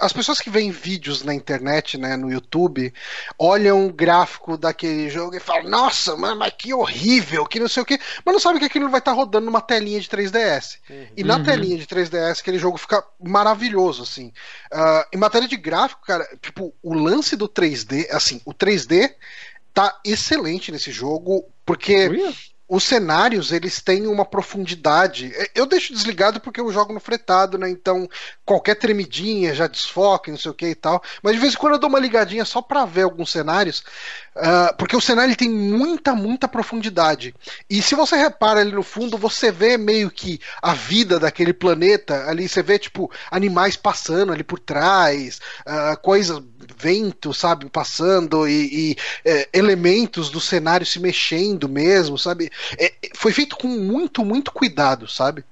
as pessoas que veem vídeos na internet, né, no YouTube, olham o gráfico daquele jogo e falam, nossa, mano, mas que horrível, que não sei o que, mas não sabe que aquilo vai estar tá rodando numa telinha de 3DS. Uhum. E na uhum. telinha de 3DS, aquele jogo fica maravilhoso, assim. Uh, em matéria de gráfico, cara, tipo, o lance do 3D, assim, o 3D tá excelente nesse jogo, porque os cenários eles têm uma profundidade. Eu deixo desligado porque eu jogo no fretado, né? Então qualquer tremidinha já desfoca, não sei o que e tal. Mas de vez em quando eu dou uma ligadinha só para ver alguns cenários, uh, porque o cenário tem muita, muita profundidade. E se você repara ali no fundo, você vê meio que a vida daquele planeta ali. Você vê tipo animais passando ali por trás, uh, coisas, vento, sabe, passando e, e uh, elementos do cenário se mexendo mesmo, sabe? É, foi feito com muito, muito cuidado, sabe?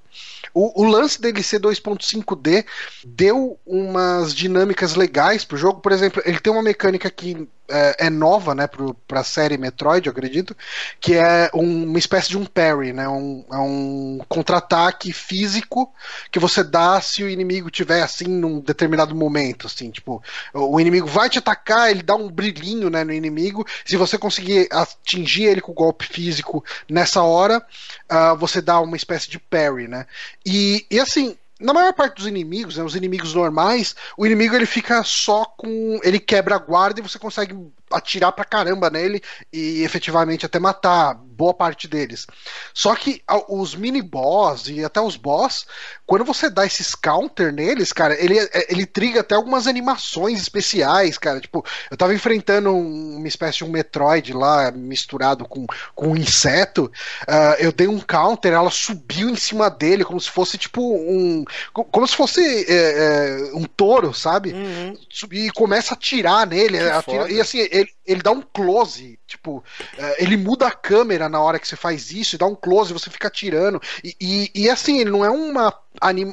O, o, lance dele ser 2.5D deu umas dinâmicas legais pro jogo. Por exemplo, ele tem uma mecânica que é, é nova, né, para a série Metroid, eu acredito, que é um, uma espécie de um parry, né, um, é um contra-ataque físico que você dá se o inimigo tiver assim num determinado momento, assim, tipo, o inimigo vai te atacar, ele dá um brilhinho, né, no inimigo. Se você conseguir atingir ele com o golpe físico nessa hora, uh, você dá uma espécie de parry, né? E, e assim, na maior parte dos inimigos, né, os inimigos normais, o inimigo ele fica só com. Ele quebra a guarda e você consegue atirar pra caramba nele e efetivamente até matar boa parte deles. Só que os mini boss e até os boss, quando você dá esses counter neles, cara, ele, é, ele triga até algumas animações especiais, cara. Tipo, eu tava enfrentando uma espécie de um Metroid lá misturado com, com um inseto. Uh, eu dei um counter, ela subiu em cima dele como se fosse tipo um. Como se fosse é, é, um touro, sabe? Uhum. E começa a atirar nele. Atira, e assim, ele, ele dá um close, tipo, é, ele muda a câmera na hora que você faz isso e dá um close, você fica atirando. E, e, e assim, ele não é uma.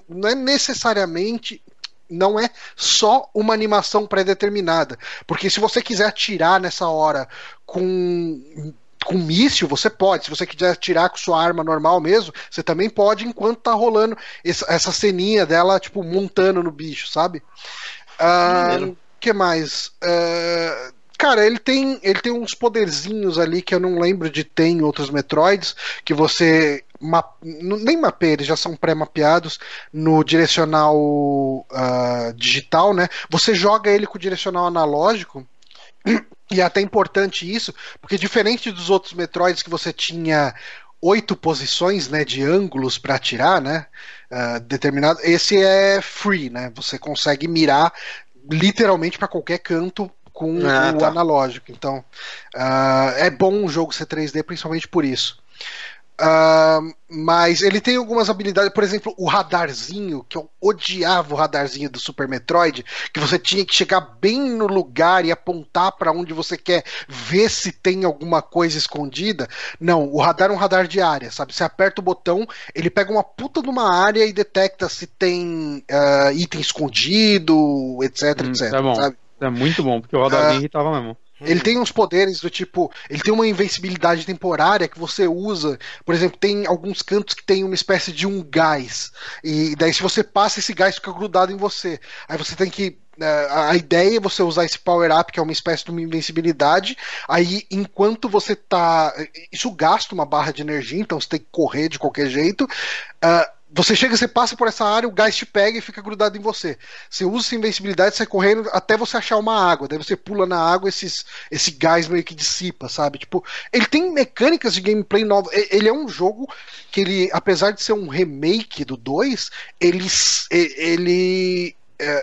Não é necessariamente não é só uma animação pré-determinada. Porque se você quiser atirar nessa hora com com míssil, você pode. Se você quiser atirar com sua arma normal mesmo, você também pode enquanto tá rolando essa, essa ceninha dela, tipo, montando no bicho, sabe? O uh, que mais? Uh, Cara, ele tem, ele tem uns poderzinhos ali que eu não lembro de ter em outros Metroids, que você map, nem mapeia, eles já são pré-mapeados no direcional uh, digital, né? Você joga ele com o direcional analógico. (clears throat) E é até importante isso, porque diferente dos outros Metroids que você tinha oito posições né, de ângulos para atirar, né? Uh, determinado. Esse é free, né? Você consegue mirar literalmente para qualquer canto com ah, o tá. analógico. Então, uh, é bom o jogo ser 3D, principalmente por isso. Uh, mas ele tem algumas habilidades, por exemplo, o radarzinho, que eu odiava o radarzinho do Super Metroid, que você tinha que chegar bem no lugar e apontar para onde você quer ver se tem alguma coisa escondida. Não, o radar é um radar de área, sabe? Você aperta o botão, ele pega uma puta de uma área e detecta se tem uh, item escondido, etc, hum, etc. Tá bom. Sabe? É muito bom, porque o radar uh, irritava mesmo. Ele tem uns poderes do tipo, ele tem uma invencibilidade temporária que você usa. Por exemplo, tem alguns cantos que tem uma espécie de um gás. E daí, se você passa, esse gás fica grudado em você. Aí você tem que. Né, a ideia é você usar esse power-up, que é uma espécie de uma invencibilidade. Aí, enquanto você tá. Isso gasta uma barra de energia, então você tem que correr de qualquer jeito. Uh, você chega, você passa por essa área, o gás te pega e fica grudado em você. Você usa essa invencibilidade, sai correndo até você achar uma água. Daí você pula na água, esses, esse gás meio que dissipa, sabe? Tipo, ele tem mecânicas de gameplay novas. Ele é um jogo que ele, apesar de ser um remake do 2, ele, ele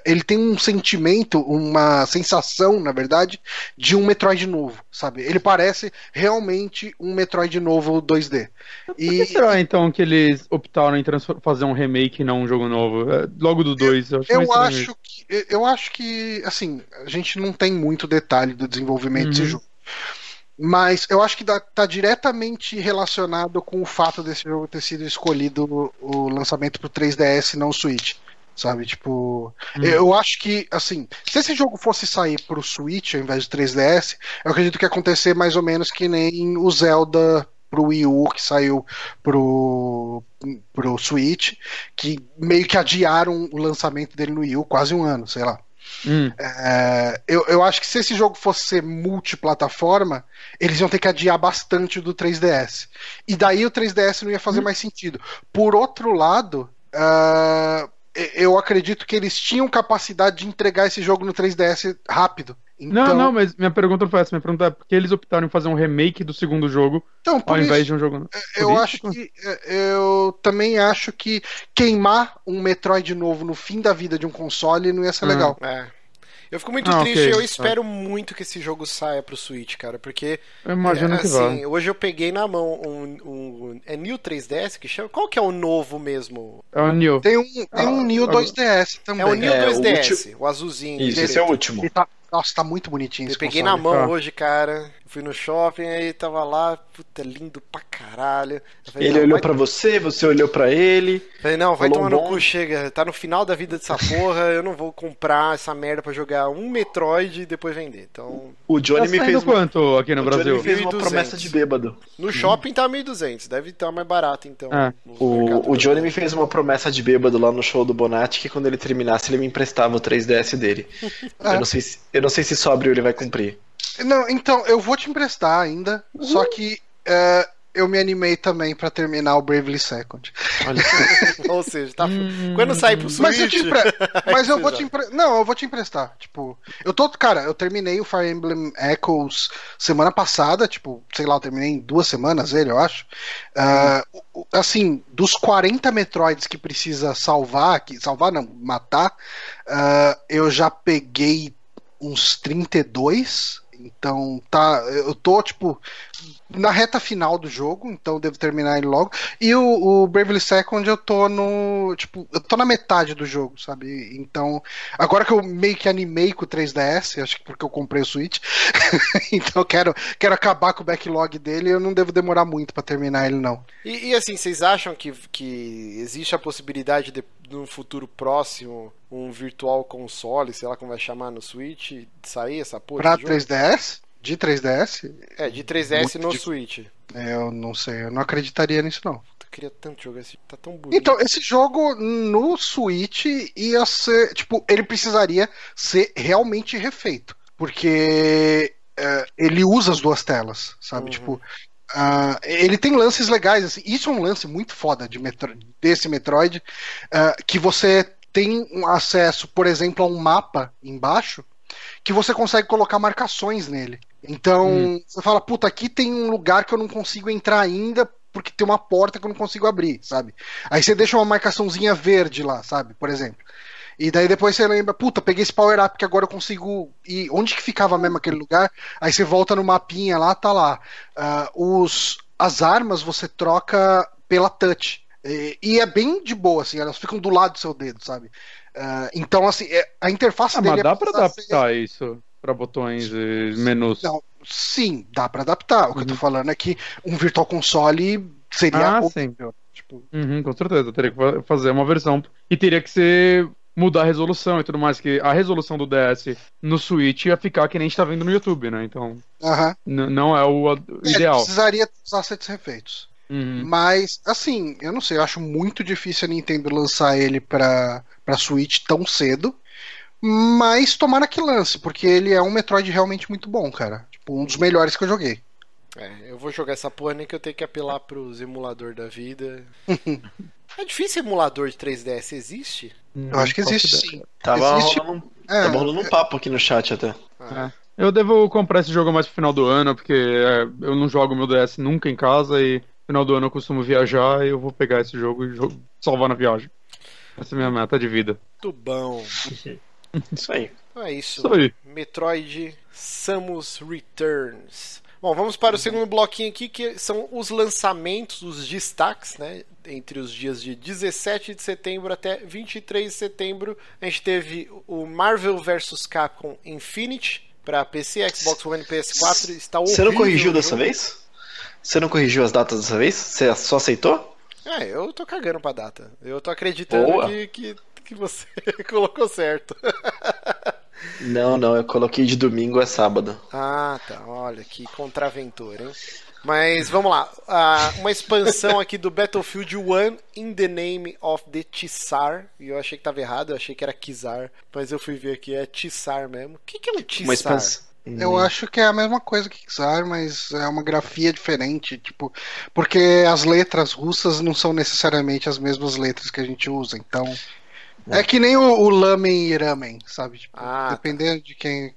ele tem um sentimento, uma sensação, na verdade, de um Metroid novo, sabe? Ele parece realmente um Metroid novo 2D. Por e... que será então que eles optaram em fazer um remake e não um jogo novo? É, logo do 2, eu, acho, eu acho que Eu acho que, assim, a gente não tem muito detalhe do desenvolvimento uhum. desse jogo. Mas eu acho que está diretamente relacionado com o fato desse jogo ter sido escolhido o lançamento para o 3DS e não o Switch. Sabe, tipo. Hum. Eu acho que, assim, se esse jogo fosse sair pro Switch ao invés de 3DS, eu acredito que ia acontecer mais ou menos que nem o Zelda pro Wii U, que saiu pro, pro Switch, que meio que adiaram o lançamento dele no Wii U quase um ano, sei lá. Hum. É, eu, eu acho que se esse jogo fosse ser multiplataforma, eles iam ter que adiar bastante do 3DS. E daí o 3DS não ia fazer mais sentido. Por outro lado, ah, eu acredito que eles tinham capacidade de entregar esse jogo no 3DS rápido. Então, Não, não, mas minha pergunta não foi essa. Minha pergunta é por que eles optaram em fazer um remake do segundo jogo então, ao isso, invés de um jogo. eu por acho que é, eu também acho que queimar um Metroid novo no fim da vida de um console não ia ser Ah. legal. É. Eu fico muito Ah, triste, ok. eu espero muito que esse jogo saia pro Switch, cara, porque Eu imagino é, que vá. assim, hoje eu peguei na mão um, um- é New 3DS que chama? Qual que é o novo mesmo? É o New. Tem um, tem um Ah, New ah, 2DS também. É o New É, o 2DS, o, azulzinho. Isso, esse é o último. Tá- nossa, tá muito bonitinho Eu esse peguei console. na mão Tá. hoje, cara. Fui no shopping, aí tava lá, puta, lindo pra caralho. Falei, Ele olhou vai- pra você, você olhou pra ele. Falei, não, vai tomar no cu, chega. Tá no final da vida dessa porra, eu não vou comprar essa merda pra jogar um Metroid e depois vender. Então, O Johnny Tá me fez uma, quanto aqui no o Johnny Brasil? me fez uma 1.200. promessa de bêbado. no shopping tá 1.200, deve estar mais barato então. É. mercado O, o. Johnny me fez uma promessa de bêbado lá no show do Bonatti que quando ele terminasse ele me emprestava o 3DS dele. É. (laughs) Eu, não sei se, eu não sei se sóbrio ele vai cumprir. Não, então, eu vou te emprestar ainda, só que é, eu me animei também pra terminar o Bravely Second. (laughs) Ou seja, tá. Hum. Quando sair pro Switch. Mas eu, te empre... (laughs) Mas eu vou te empre... Não, eu vou te emprestar. Tipo, eu tô. Cara, eu terminei o Fire Emblem Echoes semana passada. Tipo, sei lá, eu terminei em duas semanas ele, eu acho. Ah, o- assim, dos 40 Metroids que precisa salvar, que salvar não, matar, ah, eu já peguei uns 32. Então tá, eu tô tipo na reta final do jogo, então devo terminar ele logo. E o, o Bravely Second eu tô no. Tipo, eu tô na metade do jogo, sabe? Então, agora que eu meio que animei com o 3DS, acho que porque eu comprei o Switch, (laughs) então eu quero, quero acabar com o backlog dele eu não devo demorar muito pra terminar ele, não. E, e, assim, vocês acham que, que existe a possibilidade de, no futuro próximo, um virtual console, sei lá como vai chamar no Switch, de sair essa porra? Pra desse jogo? 3DS? De 3DS? É, de 3DS Muito no difícil. Switch. Eu não sei, eu não acreditaria nisso, não. Eu queria tanto jogar esse. Tá tão bonito. Então, esse jogo no Switch ia ser. Tipo, ele precisaria ser realmente refeito. Porque é, ele usa as duas telas, sabe? Uhum. Tipo. ah, ele tem lances legais, assim. Isso é um lance muito foda de Metro- desse Metroid. ah, que você tem um acesso, por exemplo, a um mapa embaixo que você consegue colocar marcações nele. Então, Hum. você fala, puta, aqui tem um lugar que eu não consigo entrar ainda porque tem uma porta que eu não consigo abrir, sabe? Aí você deixa uma marcaçãozinha verde lá, sabe? Por exemplo. E daí depois você lembra, puta, peguei esse power up que agora eu consigo ir. Onde que ficava mesmo aquele lugar? Aí você volta no mapinha lá, tá lá. Ah, os, as armas você troca pela touch. E, e é bem de boa, assim, elas ficam do lado do seu dedo, sabe? Ah, então, assim, é- a interface Ah, dele mas é dá pra precisar ser- adaptar isso pra botões e menus. Não, sim, dá pra adaptar. O que eu tô falando é que um Virtual Console seria Ah, horrível. Tipo, Uhum, com certeza, teria que fa- fazer uma versão. E teria que ser. mudar a resolução e tudo mais, que a resolução do DS no Switch ia ficar que nem a gente tá vendo no YouTube, né? Então, n- não é o o É, ideal. precisaria dos assets refeitos. Uhum. Mas, assim, eu não sei, eu acho muito difícil a Nintendo lançar ele pra, pra Switch tão cedo. Mas tomara que lance, porque ele é um Metroid realmente muito bom, cara. Tipo, um dos melhores que eu joguei. É, eu vou jogar essa porra nem que eu tenho que apelar pros emulador da vida. (laughs) é difícil emulador de 3DS, existe? Eu acho que Não existe sim. Tava, Existe- rolando, um, É, tava rolando um papo aqui no chat até. Ah, Eu devo comprar esse jogo mais pro final do ano, porque é, eu não jogo meu DS nunca em casa e final do ano eu costumo viajar e eu vou pegar esse jogo e jo- salvar na viagem. Essa é a minha meta de vida. Muito bom. (laughs) Isso aí. Então é isso. Isso aí. Metroid Samus Returns. Bom, vamos para o segundo bloquinho aqui, que são os lançamentos, os destaques, né? Entre os dias de 17 de setembro até 23 de setembro. A gente teve o Marvel vs Capcom Infinity para PC, Xbox One e PS4. Está Você não corrigiu dessa jogo. vez? Você não corrigiu as datas dessa vez? Você só aceitou? É, eu tô cagando pra data. Eu tô acreditando que, que, que você (laughs) colocou certo. (laughs) Não, não, eu coloquei de domingo a sábado. Ah, tá. Olha que contraventor, hein? Mas vamos lá. Ah, uma expansão aqui do Battlefield 1 in the name of the Tsar. E eu achei que tava errado, eu achei que era Kizar. Mas eu fui ver aqui, é Tsar mesmo. O que, que é um Tsar? Uma expansão. Eu acho que é a mesma coisa que Czar, mas é uma grafia diferente, tipo, porque as letras russas não são necessariamente as mesmas letras que a gente usa, então é, que nem o, o lamen e ramen, sabe? Tipo, Ah, tá. dependendo de quem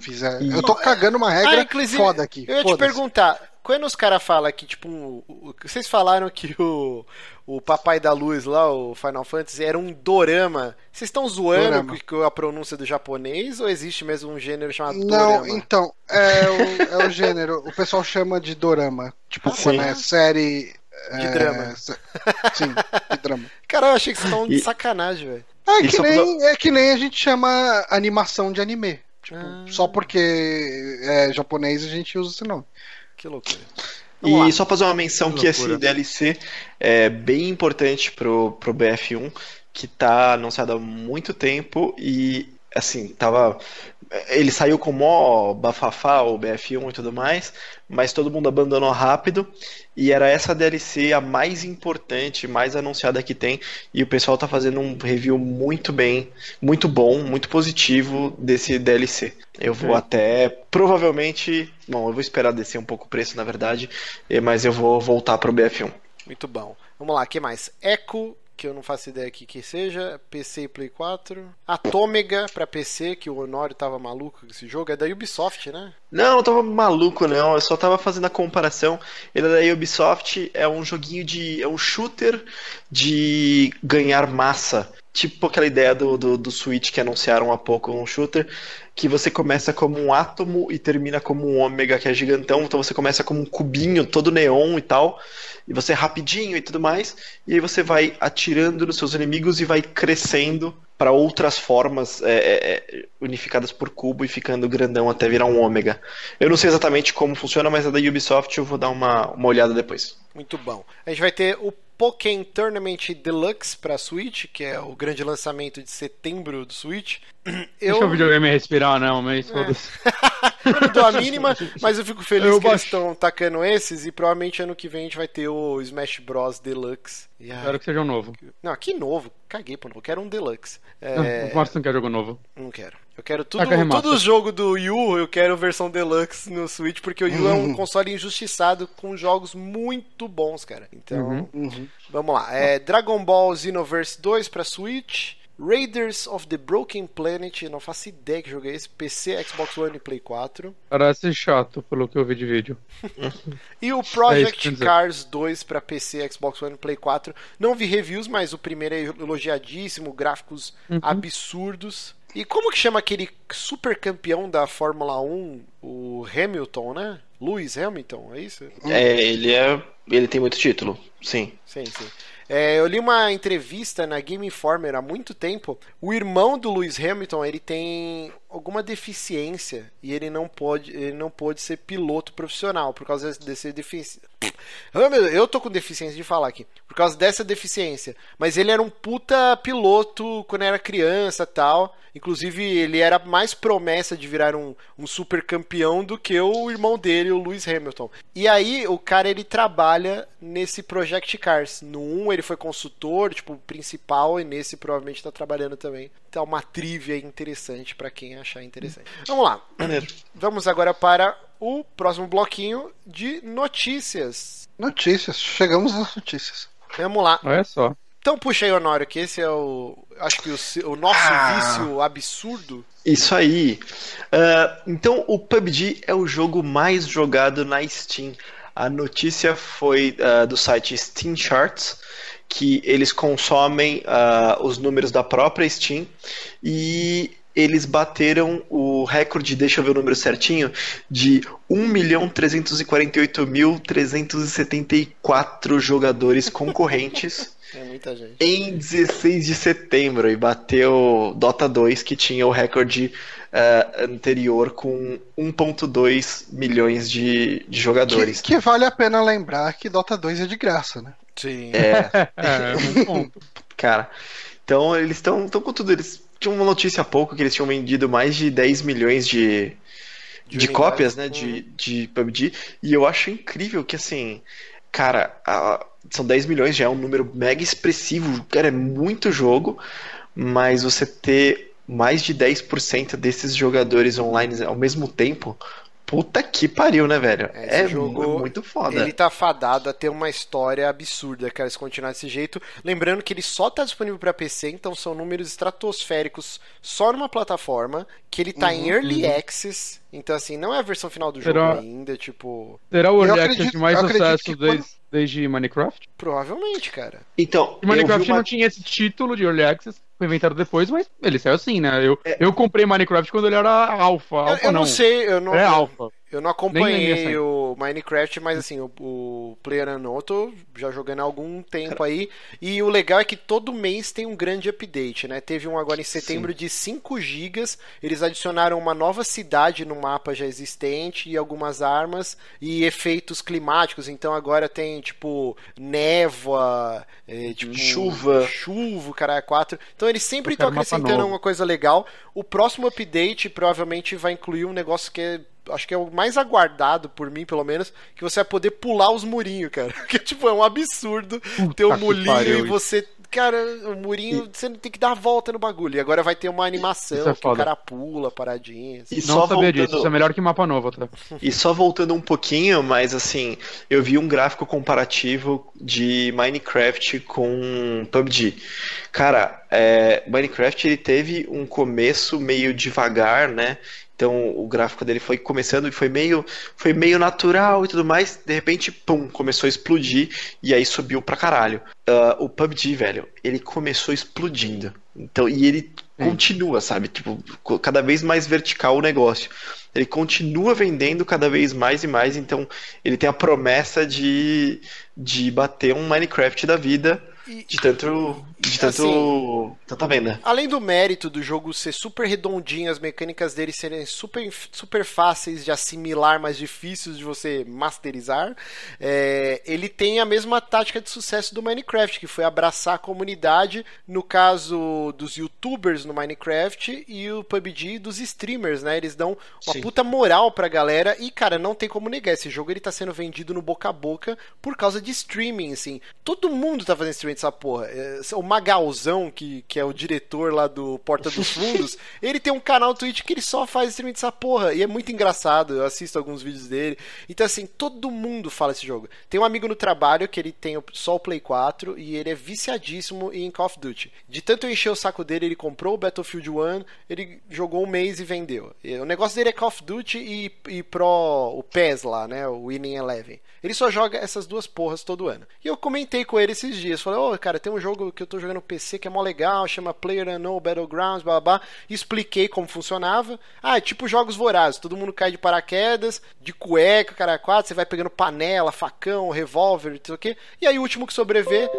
fizer. e- Eu tô cagando uma regra Ah, foda aqui. Eu ia te perguntar, quando os caras falam que, tipo, um- vocês falaram que o, o Papai da Luz lá, o Final Fantasy, era um dorama. Vocês estão zoando com com a pronúncia do japonês ou existe mesmo um gênero chamado Não, dorama? então, é o, é o gênero. O pessoal chama de dorama. Tipo, Ah, quando é série. De é, drama. Sim, de drama. Cara, eu achei que vocês estão de sacanagem, velho. É que, só nem, é que nem a gente chama animação de anime. Tipo, Ah. só porque é japonês a gente usa esse nome. Que loucura. Vamos E lá. só fazer uma menção Que que esse. DLC é bem importante pro, pro BF1, que tá anunciado há muito tempo e assim, tava. Ele saiu com mó bafafá, o BF1 e tudo mais, mas todo mundo abandonou rápido. E era essa DLC a mais importante, mais anunciada que tem. E o pessoal tá fazendo um review muito bem, muito bom, muito positivo desse DLC. Eu vou Ok. até. Provavelmente. Bom, eu vou esperar descer um pouco o preço, na verdade. eh, Mas eu vou voltar pro BF1. Muito bom. Vamos lá, que mais? Echo, que eu não faço ideia aqui que seja. PC e Play 4. Atômega pra PC, que o Honório tava maluco com esse jogo. É da Ubisoft, né? Não, não tava maluco, não. Eu só tava fazendo a comparação. Ele é da Ubisoft, é um joguinho de. É um shooter de ganhar massa. Tipo aquela ideia do, do, do Switch que anunciaram há pouco, um shooter, que você começa como um átomo e termina como um ômega que é gigantão. Então você começa como um cubinho todo neon e tal. E você é rapidinho e tudo mais. E aí você vai atirando nos seus inimigos e vai crescendo para outras formas é, é, é, unificadas por cubo e ficando grandão até virar um ômega. Eu não sei exatamente como funciona, mas é da Ubisoft, eu vou dar uma, uma olhada depois. Muito bom. A gente vai ter o Pokémon Tournament Deluxe pra Switch, que é o grande lançamento de setembro do Switch. Deixa o videogame respirar, não, mas foda-se. (laughs) Eu não dou a mínima, (laughs) mas eu fico feliz Eu que eles baixo. estão tacando esses e provavelmente ano que vem a gente vai ter o Smash Bros Deluxe. E, ai, Espero que seja um novo. Não, que novo. Caguei pro novo. Eu quero um Deluxe. É, O Márcio não quer jogo novo. Não quero. Eu quero tudo, todo o jogo do Yu, eu quero versão Deluxe no Switch, porque o Yu é um console injustiçado com jogos muito bons, cara. Então, Uhum. vamos lá. É, Dragon Ball Xenoverse 2 pra Switch. Raiders of the Broken Planet, não faço ideia que jogo é esse. PC, Xbox One e Play 4. Parece chato, pelo que eu vi de vídeo. (laughs) E o É isso Project dizer. Cars 2 para PC, Xbox One e Play 4. Não vi reviews, mas o primeiro é elogiadíssimo, gráficos Uhum. absurdos. E como que chama aquele super campeão da Fórmula 1, o Hamilton, né? Lewis Hamilton, é isso? É, ele é. Ele tem muito título, sim. Sim, sim. É, eu li uma entrevista na Game Informer há muito tempo. O irmão do Lewis Hamilton ele tem alguma deficiência e ele não pode, ele não pode ser piloto profissional por causa dessa deficiência. Eu tô com deficiência de falar aqui por causa dessa deficiência. Mas ele era um puta piloto quando era criança, tal. Inclusive ele era mais promessa de virar um, um super campeão do que o irmão dele, o Lewis Hamilton. E aí o cara ele trabalha nesse Project Cars. No 1 ele foi consultor, tipo, principal, e nesse provavelmente tá trabalhando também. Então uma trivia interessante pra quem achar interessante. Vamos lá. Maneiro. Vamos agora para o próximo bloquinho de notícias. Notícias, chegamos às notícias. Vamos lá. Olha só. Então puxa aí, Honório, que esse é o. Acho que o, o nosso Ah. vício absurdo. Isso aí. Ah, então, o PUBG é o jogo mais jogado na Steam. A notícia foi ah, do site Steam Charts, que eles consomem ah, os números da própria Steam e eles bateram o recorde, deixa eu ver o número certinho, de 1.348.374 jogadores (laughs) concorrentes É muita gente. em 16 de setembro e bateu Dota 2, que tinha o recorde eh, anterior com 1,2 milhões de, de Que, jogadores. que vale a pena lembrar que Dota 2 é de graça, né? Sim. É, (laughs) É, ponto. (laughs) cara. Então eles estão com tudo. Eles tinha uma notícia há pouco que eles tinham vendido mais de 10 milhões de, de, de cópias, né, de, uhum. de PUBG, e eu acho incrível que, assim, cara, a, são 10 milhões, já é um número mega expressivo, cara, é muito jogo, mas você ter mais de 10% desses jogadores online ao mesmo tempo, Puta que pariu, né, velho? É, é jogo, muito foda. Ele tá fadado a ter uma história absurda, cara, se continuar desse jeito. Lembrando que ele só tá disponível para PC, então são números estratosféricos só numa plataforma, que ele tá uhum, em Early uhum. Access, então assim, não é a versão final do será, jogo ainda, tipo... Será o Early Access de mais sucesso desde, desde Minecraft? Provavelmente, cara. Então, Minecraft uma... não tinha esse título de Early Access, foi inventado depois, mas ele saiu assim, né? Eu, é... eu comprei Minecraft quando ele era alfa. Eu, eu não, não, sei, eu não. É alfa. Eu não acompanhei o Minecraft, mas assim, o, o Player Unknown eu tô já jogando há algum tempo aí. E o legal é que todo mês tem um grande update, né? Teve um agora em setembro Sim. de 5 GB. Eles adicionaram uma nova cidade no mapa já existente e algumas armas e efeitos climáticos. Então agora tem, tipo, névoa, é, tipo, chuva. Chuva, cara, 4. Então eles sempre estão acrescentando uma coisa legal. O próximo update provavelmente vai incluir um negócio que é acho que é o mais aguardado por mim, pelo menos, que você vai poder pular os murinhos, cara. (laughs) Que tipo, é um absurdo Puta ter um murinho e você cara, o murinho, e... você tem que dar a volta no bagulho. E agora vai ter uma animação é que o cara pula, paradinha. Assim. E não sabia voltando... disso, isso é melhor que mapa novo, tá? E só voltando um pouquinho, mas assim, eu vi um gráfico comparativo de Minecraft com PUBG. Cara, é, Minecraft ele teve um começo meio devagar, né? Então o gráfico dele foi começando e foi meio, foi meio natural e tudo mais. De repente, pum, começou a explodir e aí subiu pra caralho. Uh, o PUBG, velho, ele começou explodindo. Então, e ele continua, sabe? Tipo, cada vez mais vertical o negócio. Ele continua vendendo cada vez mais e mais, então ele tem a promessa de, de bater um Minecraft da vida de tanto. De tanto. Assim, tanta venda. Além do mérito do jogo ser super redondinho, as mecânicas dele serem super, super fáceis de assimilar, mas difíceis de você masterizar, é, ele tem a mesma tática de sucesso do Minecraft, que foi abraçar a comunidade, no caso dos youtubers no Minecraft e o PUBG dos streamers, né? Eles dão uma Sim. puta moral pra galera e, cara, não tem como negar, esse jogo ele tá sendo vendido no boca a boca por causa de streaming, assim. Todo mundo tá fazendo streaming essa porra. É, o Magalzão, que, que é o diretor lá do Porta dos Fundos, (laughs) ele tem um canal Twitch que ele só faz streaming dessa porra. E é muito engraçado, eu assisto alguns vídeos dele. Então, assim, todo mundo fala esse jogo. Tem um amigo no trabalho que ele tem só o Play 4 e ele é viciadíssimo em Call of Duty. De tanto eu encher o saco dele, ele comprou o Battlefield 1, ele jogou um mês e vendeu. O negócio dele é Call of Duty e, e Pro, o PES lá, né? O Winning Eleven. Ele só joga essas duas porras todo ano. E eu comentei com ele esses dias. Falei, ô, oh, cara, tem um jogo que eu tô jogando no PC que é mó legal, chama Player Unknown Battlegrounds, blá, blá, blá. Expliquei como funcionava. Ah, é tipo jogos vorazes. Todo mundo cai de paraquedas, de cueca, cara quatro, você vai pegando panela, facão, revólver, sei o quê. E aí o último que sobreviver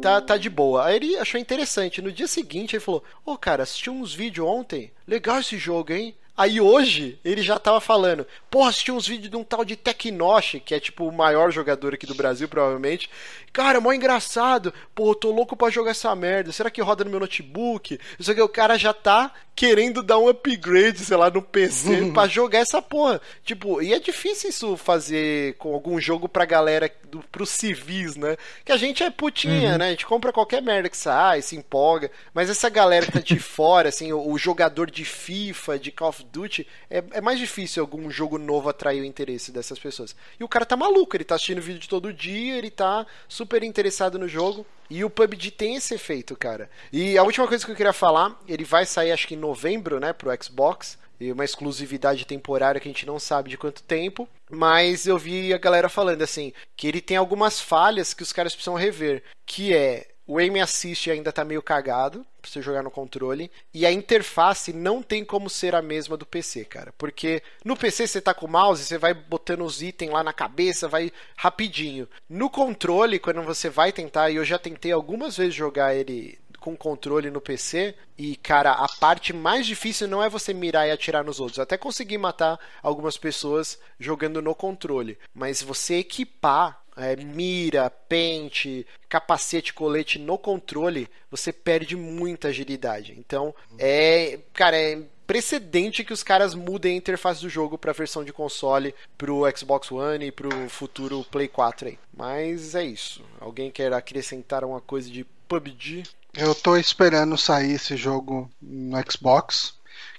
tá, tá de boa. Aí ele achou interessante. No dia seguinte ele falou, ô, oh, cara, assisti uns vídeos ontem. Legal esse jogo, hein? Aí hoje ele já tava falando, porra, assisti uns vídeos de um tal de Tecnosh, que é tipo o maior jogador aqui do Brasil, provavelmente. Cara, mó engraçado. Pô, eu tô louco pra jogar essa merda. Será que roda no meu notebook? Isso aqui, o cara já tá querendo dar um upgrade, sei lá, no PC (laughs) pra jogar essa porra. Tipo, e é difícil isso fazer com algum jogo pra galera, do, pros civis, né? Que a gente é putinha, uhum. né? A gente compra qualquer merda que sai, se empolga. Mas essa galera que tá de (laughs) fora, assim, o, o, jogador de FIFA, de Call of Duty, é, é mais difícil algum jogo novo atrair o interesse dessas pessoas. E o cara tá maluco, ele tá assistindo vídeo de todo dia, ele tá super interessado no jogo. E o PUBG tem esse efeito, cara. E a última coisa que eu queria falar, ele vai sair acho que em novembro, né, pro Xbox. E uma exclusividade temporária que a gente não sabe de quanto tempo. Mas eu vi a galera falando assim, que ele tem algumas falhas que os caras precisam rever. Que é o aim assist ainda está meio cagado para você jogar no controle e a interface não tem como ser a mesma do PC, cara. Porque no PC você tá com o mouse, você vai botando os itens lá na cabeça, vai rapidinho. No controle, quando você vai tentar, e eu já tentei algumas vezes jogar ele com controle no PC. E, cara, a parte mais difícil não é você mirar e atirar nos outros. até consegui matar algumas pessoas jogando no controle. Mas você equipar é, mira, pente, capacete, colete no controle, você perde muita agilidade. Então, é, cara, é precedente que os caras mudem a interface do jogo para a versão de console pro Xbox One e pro futuro Play 4 aí. Mas é isso. Alguém quer acrescentar uma coisa de PUBG? Eu tô esperando sair esse jogo no Xbox,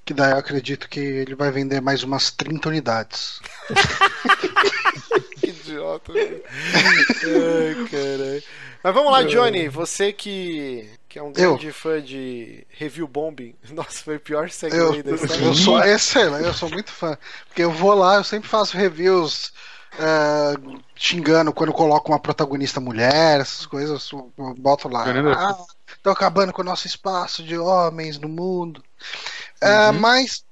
que daí eu acredito que ele vai vender mais umas 30 unidades. (laughs) (laughs) que idiota. Ai, caralho. Mas vamos lá, Johnny. Você que, que é um grande eu. fã de review bombing. (laughs) Nossa, foi o pior segue eu, da história. Eu sou, esse, eu sou muito fã. Porque eu vou lá, eu sempre faço reviews uh, xingando quando coloco uma protagonista mulher, essas coisas, eu boto lá. Ah, tô acabando com o nosso espaço de homens no mundo. Uh, mas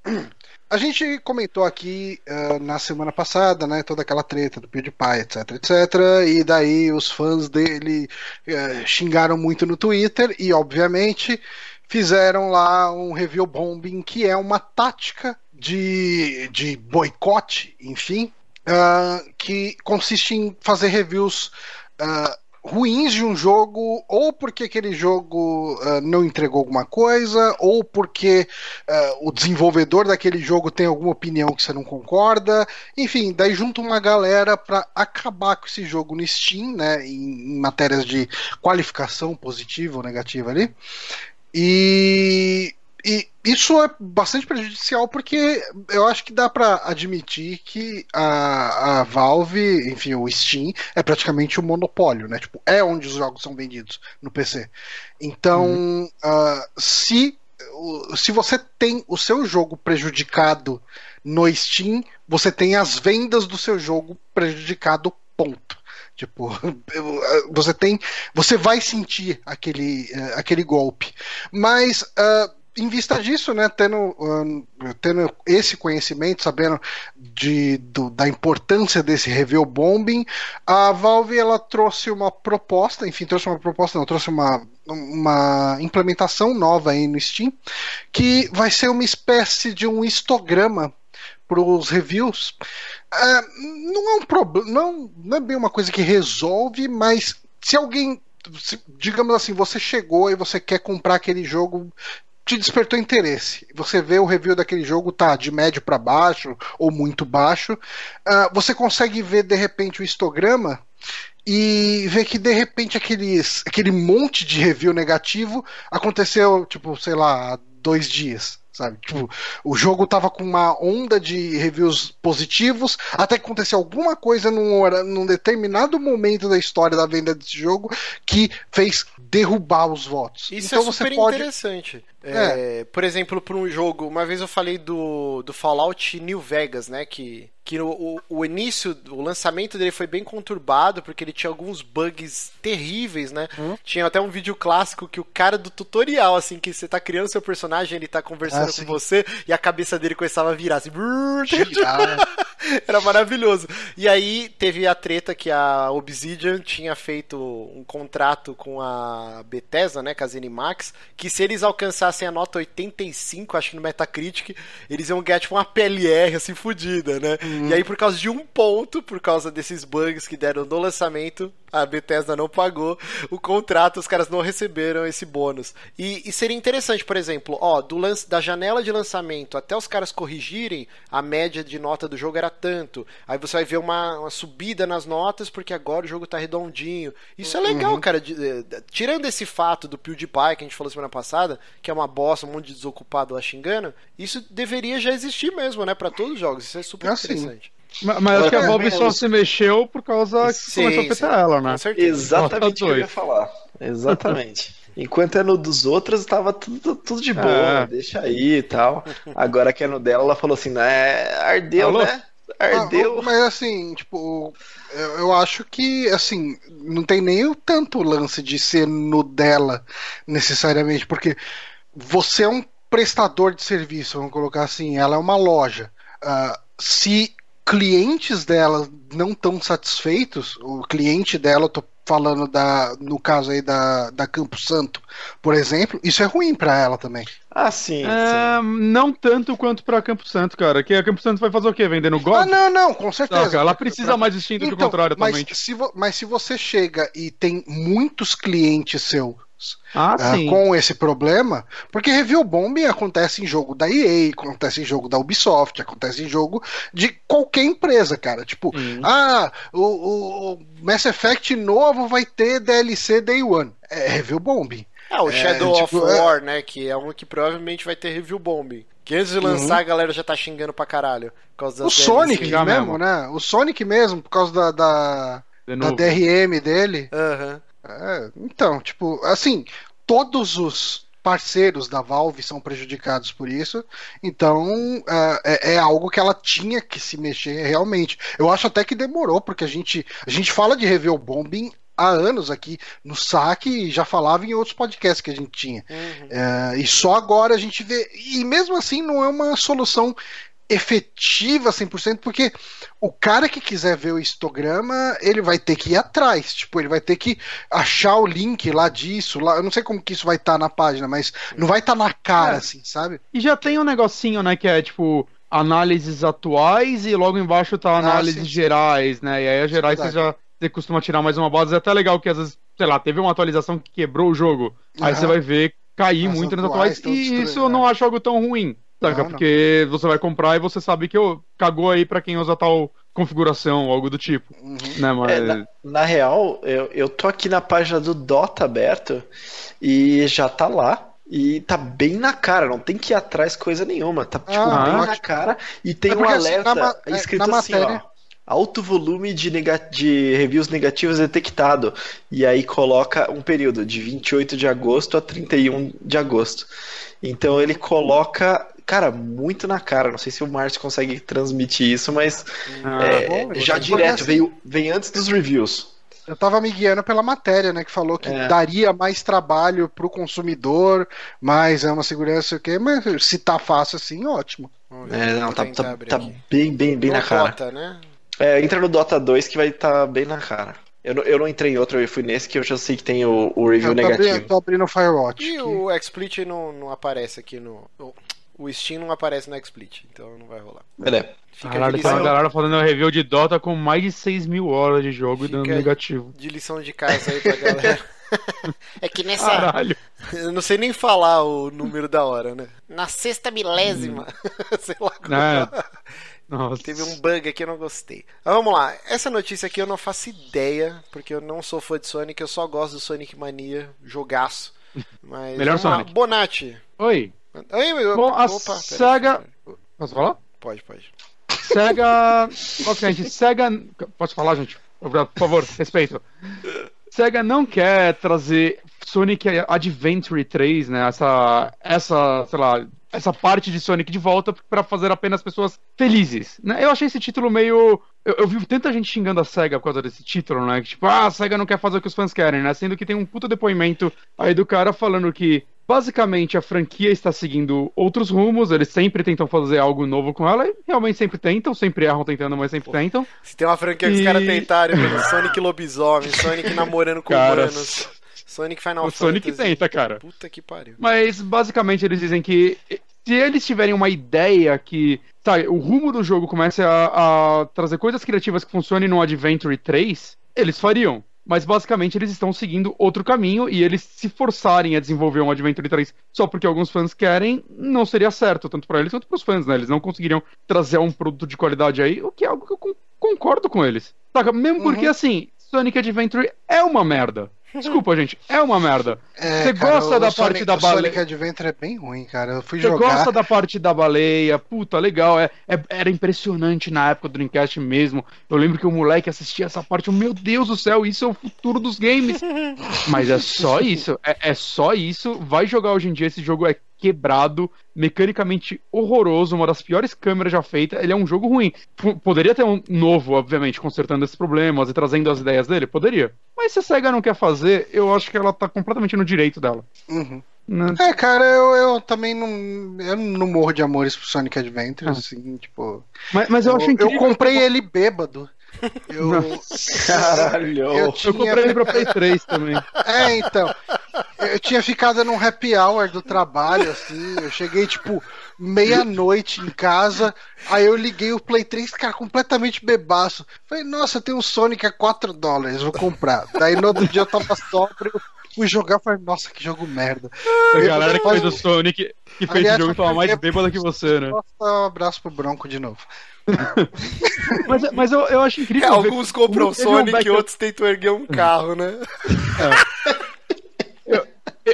a gente comentou aqui uh, na semana passada, né, toda aquela treta do PewDiePie, etc, etc, e daí os fãs dele uh, xingaram muito no Twitter e, obviamente, fizeram lá um review bombing, que é uma tática de, de boicote, enfim, uh, que consiste em fazer reviews ruins de um jogo, ou porque aquele jogo uh, não entregou alguma coisa, ou porque uh, o desenvolvedor daquele jogo tem alguma opinião que você não concorda. Enfim, daí junta uma galera para acabar com esse jogo no Steam, né, em, em matérias de qualificação positiva ou negativa ali. E e isso é bastante prejudicial porque eu acho que dá para admitir que a, a Valve, enfim, o Steam é praticamente um monopólio, né? Tipo, é onde os jogos são vendidos no PC. Então, uhum. uh, se se você tem o seu jogo prejudicado no Steam, você tem as vendas do seu jogo prejudicado, ponto. Tipo, (laughs) você tem, você vai sentir aquele, uh, aquele golpe. Mas uh, em vista disso, né, tendo, tendo esse conhecimento, sabendo de, do, da importância desse review bombing, a Valve ela trouxe uma proposta, enfim, trouxe uma proposta, não, trouxe uma, uma implementação nova aí no Steam, que vai ser uma espécie de um histograma para os reviews. É, não é um problema, não, não é bem uma coisa que resolve, mas se alguém digamos assim, você chegou e você quer comprar aquele jogo te despertou interesse. Você vê o review daquele jogo, tá de médio para baixo ou muito baixo. Uh, você consegue ver de repente o histograma e ver que de repente aqueles, aquele monte de review negativo aconteceu, tipo, sei lá, dois dias sabe? Tipo, o jogo tava com uma onda de reviews positivos, até que aconteceu alguma coisa num, num determinado momento da história da venda desse jogo que fez derrubar os votos. Isso então é super você pode... interessante. É. É, por exemplo, para um jogo, uma vez eu falei do, do Fallout New Vegas, né? Que que o, o, início, o lançamento dele foi bem conturbado, porque ele tinha alguns bugs terríveis, né? Hum? Tinha até um vídeo clássico que o cara do tutorial, assim, que você tá criando seu personagem, ele tá conversando ah, com você, e a cabeça dele começava a virar assim. (laughs) Era maravilhoso. E aí teve a treta que a Obsidian tinha feito um contrato com a Bethesda, né, com a ZeniMax, que se eles alcançassem a nota 85, acho que no Metacritic, eles iam ganhar tipo uma PLR assim fodida, né? Hum. E aí, por causa de um ponto, por causa desses bugs que deram no lançamento, a Bethesda não pagou o contrato, os caras não receberam esse bônus. E, e seria interessante, por exemplo, ó, do lance, da janela de lançamento até os caras corrigirem, a média de nota do jogo era tanto. Aí você vai ver uma, uma subida nas notas, porque agora o jogo tá redondinho. Isso é legal, uhum. cara. De, de, de, tirando esse fato do PewDiePie, que a gente falou semana passada, que é uma bosta, um monte de desocupado lá xingando, isso deveria já existir mesmo, né, para todos os jogos. Isso é super é assim. Mas, mas acho que a Valve só se mexeu por causa que sim, começou a afetar ela, né? Exatamente o que eu ia falar. Exatamente. Enquanto é no dos outros, estava tudo, tudo de boa, é. deixa aí e tal. Agora que é no dela, ela falou assim, né? Ardeu, Alô? né? Ardeu. Ah, mas assim, tipo, eu, eu, acho que, assim, não tem nem o tanto lance de ser no dela, necessariamente, porque você é um prestador de serviço, vamos colocar assim, ela é uma loja. Uh, se clientes dela não estão satisfeitos, o cliente dela, tô falando da, no caso aí da, da Campo Santo, por exemplo, isso é ruim para ela também. Ah, sim, É, sim. não tanto quanto pra Campo Santo, cara. Que a Campo Santo vai fazer o quê? Vendendo God? Ah, não, não, com certeza. Saca? Ela precisa mais distinto que o contrário mas atualmente. se, vo- mas se você chega e tem muitos clientes seus Ah, ah, sim. com esse problema, porque review bombing acontece em jogo da EA, acontece em jogo da Ubisoft, acontece em jogo de qualquer empresa, cara. Tipo, Sim. ah, o, o- Mass Effect novo vai ter DLC Day One. É review bombing. Ah, o É, Shadow tipo, of é- War, né? Que é um que provavelmente vai ter review bomb. Que antes de lançar a galera já tá xingando pra caralho. Por causa Uhum. O Sonic mesmo, mesmo. né? O Sonic mesmo, por causa da, da, da. DRM dele. Aham. É, então, tipo, assim, todos os parceiros da Valve são prejudicados por isso, então é, é algo que ela tinha que se mexer realmente. Eu acho até que demorou, porque a gente, a gente fala de review bombing há anos aqui no saque e já falava em outros podcasts que a gente tinha. Uhum. É, e só agora a gente vê. E mesmo assim não é uma solução efetiva 100%, porque o cara que quiser ver o histograma, ele vai ter que ir atrás. Tipo, ele vai ter que achar o link lá disso. Lá, eu não sei como que isso vai estar na página, mas não vai estar na cara, É. assim, sabe? E já tem um negocinho, né, que é tipo análises atuais e logo embaixo tá análises sim, sim. gerais, né? E aí as gerais você já você costuma tirar mais uma base. É até legal que às vezes, sei lá, teve uma atualização que quebrou o jogo. Aí Aham. você vai ver cair As muito nas atuais atuais. E isso eu não né? acho algo tão ruim. Saca? Não, não. Porque você vai comprar e você sabe que ô, cagou aí pra quem usa tal configuração, algo do tipo. Uhum. Né, mas... É, na, na real, eu, eu tô aqui na página do Dota aberto e já tá lá. E tá bem na cara, não tem que ir atrás coisa nenhuma. Tá tipo, Ah, bem na cara e tem É um porque, assim, alerta na ma- é, escrito na assim, matéria- ó. Alto volume de, nega- de reviews negativas detectado. E aí coloca um período de 28 de agosto a 31 de agosto. Então ele coloca, cara, muito na cara. Não sei se o Márcio consegue transmitir isso, mas Ah, é, bom, já direto, assim- veio, vem antes dos reviews. Eu tava me guiando pela matéria, né? Que falou que É. daria mais trabalho pro consumidor, mas é uma segurança o quê? Mas se tá fácil assim, ótimo. É, não, tá, tá, tá bem, bem, bem na No cara. Dota, né? É, entra no Dota 2 que vai estar bem na cara. Eu não, eu não entrei em outro, eu fui nesse que eu já sei que tem o, o review Eu tô, abrindo, negativo. tô abrindo o Firewatch. E que- o XSplit não, não aparece aqui no. O- Steam não aparece no XSplit, então não vai rolar. Beleza. Fica Caralho, de, tem uma lição, galera fazendo review de Dota com mais de 6 mil horas de jogo e dando Fica- negativo. de lição de casa aí pra galera. é que nessa. Caralho. Eu não sei nem falar o número da hora, né? Na sexta milésima. (laughs) sei lá como. É. Nossa. Teve um bug aqui, eu não gostei. Mas vamos lá. Essa notícia aqui eu não faço ideia, porque eu não sou fã de Sonic, eu só gosto do Sonic Mania, jogaço. (laughs) Mas Melhor vamos lá. Sonic. Bonatti. Oi. Meu. Bom, a Opa, pera, Sega- pera. Posso falar? Pode, pode. Sega. Ok, gente. Sega. Pode falar, gente? Obrigado, Por favor, respeito. Sega não quer trazer Sonic Adventure 3, né? Essa. Essa, sei lá. Essa parte de Sonic de volta pra fazer apenas pessoas felizes. Né? Eu achei esse título meio. Eu, eu vi tanta gente xingando a SEGA por causa desse título, né? Que, tipo, ah, a SEGA não quer fazer o que os fãs querem, né? Sendo que tem um puta depoimento aí do cara falando que basicamente a franquia está seguindo outros rumos, eles sempre tentam fazer algo novo com ela, e realmente sempre tentam, sempre erram tentando, mas sempre tentam. Se tem uma franquia que os E- caras tentaram, mano, Sonic Lobisomem, Sonic namorando com Cara, humanos, Sonic Final o Sonic Fantasy. tenta, cara. Puta que pariu. Mas basicamente eles dizem que se eles tiverem uma ideia que, sabe, o rumo do jogo comece a, a trazer coisas criativas que funcionem no Adventure 3, eles fariam. Mas basicamente eles estão seguindo outro caminho e eles se forçarem a desenvolver um Adventure 3 só porque alguns fãs querem, não seria certo, tanto pra eles quanto pros fãs, né? Eles não conseguiriam trazer um produto de qualidade aí, o que é algo que eu con- concordo com eles. Saca? Mesmo porque, assim, Sonic Adventure é uma merda. Desculpa, gente, é uma merda. É, Você cara, gosta da Sonic- parte da o Sonic baleia? Adventure é bem ruim, cara. Eu fui Você jogar. gosta da parte da baleia? Puta, legal. É, é- era impressionante na época do Dreamcast mesmo. Eu lembro que o moleque assistia essa parte. eu, Meu Deus do céu, isso é o futuro dos games. (laughs) Mas é só isso. É, é só isso. Vai jogar hoje em dia. Esse jogo é quebrado, mecanicamente horroroso, uma das piores câmeras já feitas. Ele é um jogo ruim. P- poderia ter um novo, obviamente, consertando esses problemas e trazendo as ideias dele? Poderia. Mas se a SEGA não quer fazer, eu acho que ela tá completamente no direito dela. Uhum. né? É, cara, eu, eu também não. Eu não morro de amores pro Sonic Adventure, Ah. assim, tipo. Mas, mas eu, Eu, acho eu incrível. comprei ele bêbado. Eu, Caralho. eu Eu tinha- comprei ele pra Play 3 também. (laughs) É, então. Eu tinha ficado num happy hour do trabalho, assim. Eu cheguei, tipo, meia-noite em casa. Aí eu liguei o Play 3, cara, completamente bebaço. Falei, nossa, tem um Sonic a 4 dólares, vou comprar. Daí no outro dia eu tava sóbrio, fui jogar falei, nossa, que jogo merda. A galera que fez o Sonic, que fez Aliás, o jogo, tava mais eu- bêbada que você, né? Nossa, um abraço pro Bronco de novo. (laughs) Mas, mas eu, eu acho É, incrível. ver alguns compram um Sonic, back- outros tentam erguer um carro, né? Eu,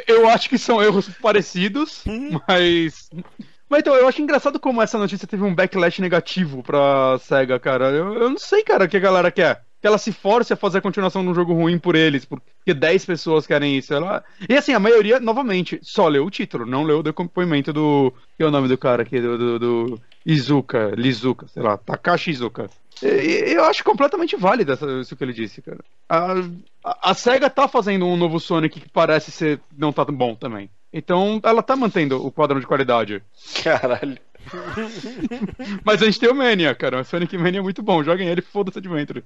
eu acho que são erros parecidos, Hum. mas. Mas então, eu acho engraçado como essa notícia teve um backlash negativo pra SEGA, cara. Eu, eu não sei, cara, o que a galera quer. Que ela se force a fazer a continuação de um jogo ruim por eles, porque 10 pessoas querem isso. Ela... E assim, a maioria, novamente, só leu o título, não leu o depoimento do. Que é o nome do cara aqui? Do, do, do Izuka, Lizuka, sei lá, Takashi Izuka. Eu acho completamente válido isso que ele disse, cara. A, a, SEGA tá fazendo um novo Sonic que parece ser não tá tão bom também. Então ela tá mantendo o padrão de qualidade. Caralho. (laughs) Mas a gente tem o Mania, cara. O Sonic Mania é muito bom. Joguem ele, foda-se Adventure.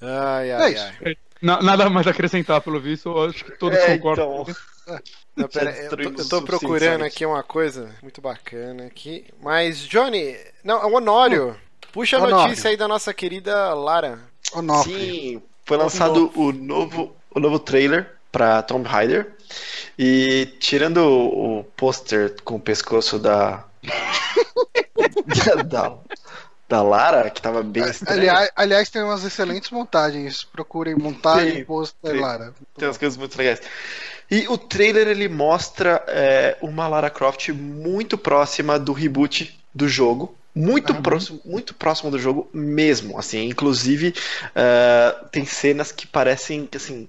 Ai, É ai, isso. ai. Na- nada mais a acrescentar, pelo visto. Eu acho que todos É, concordam. então. (laughs) Não, pera, eu, tô, eu tô procurando aqui uma coisa muito bacana aqui. Mas, Johnny, não, é o Honório. Puxa a Honório. notícia aí da nossa querida Lara. Onofre. Sim, foi lançado o novo, o novo trailer pra Tomb Raider. E tirando o, o pôster com o pescoço da. (laughs) da, da Lara, que tava bem. Aliás, aliás, tem umas excelentes montagens. Procurem montagem, pôster. Lara. Tem umas coisas muito legais. E o trailer ele mostra é, uma Lara Croft muito próxima do reboot do jogo. Muito Uhum. próximo, muito próximo do jogo mesmo. Assim, inclusive é, tem cenas que parecem que assim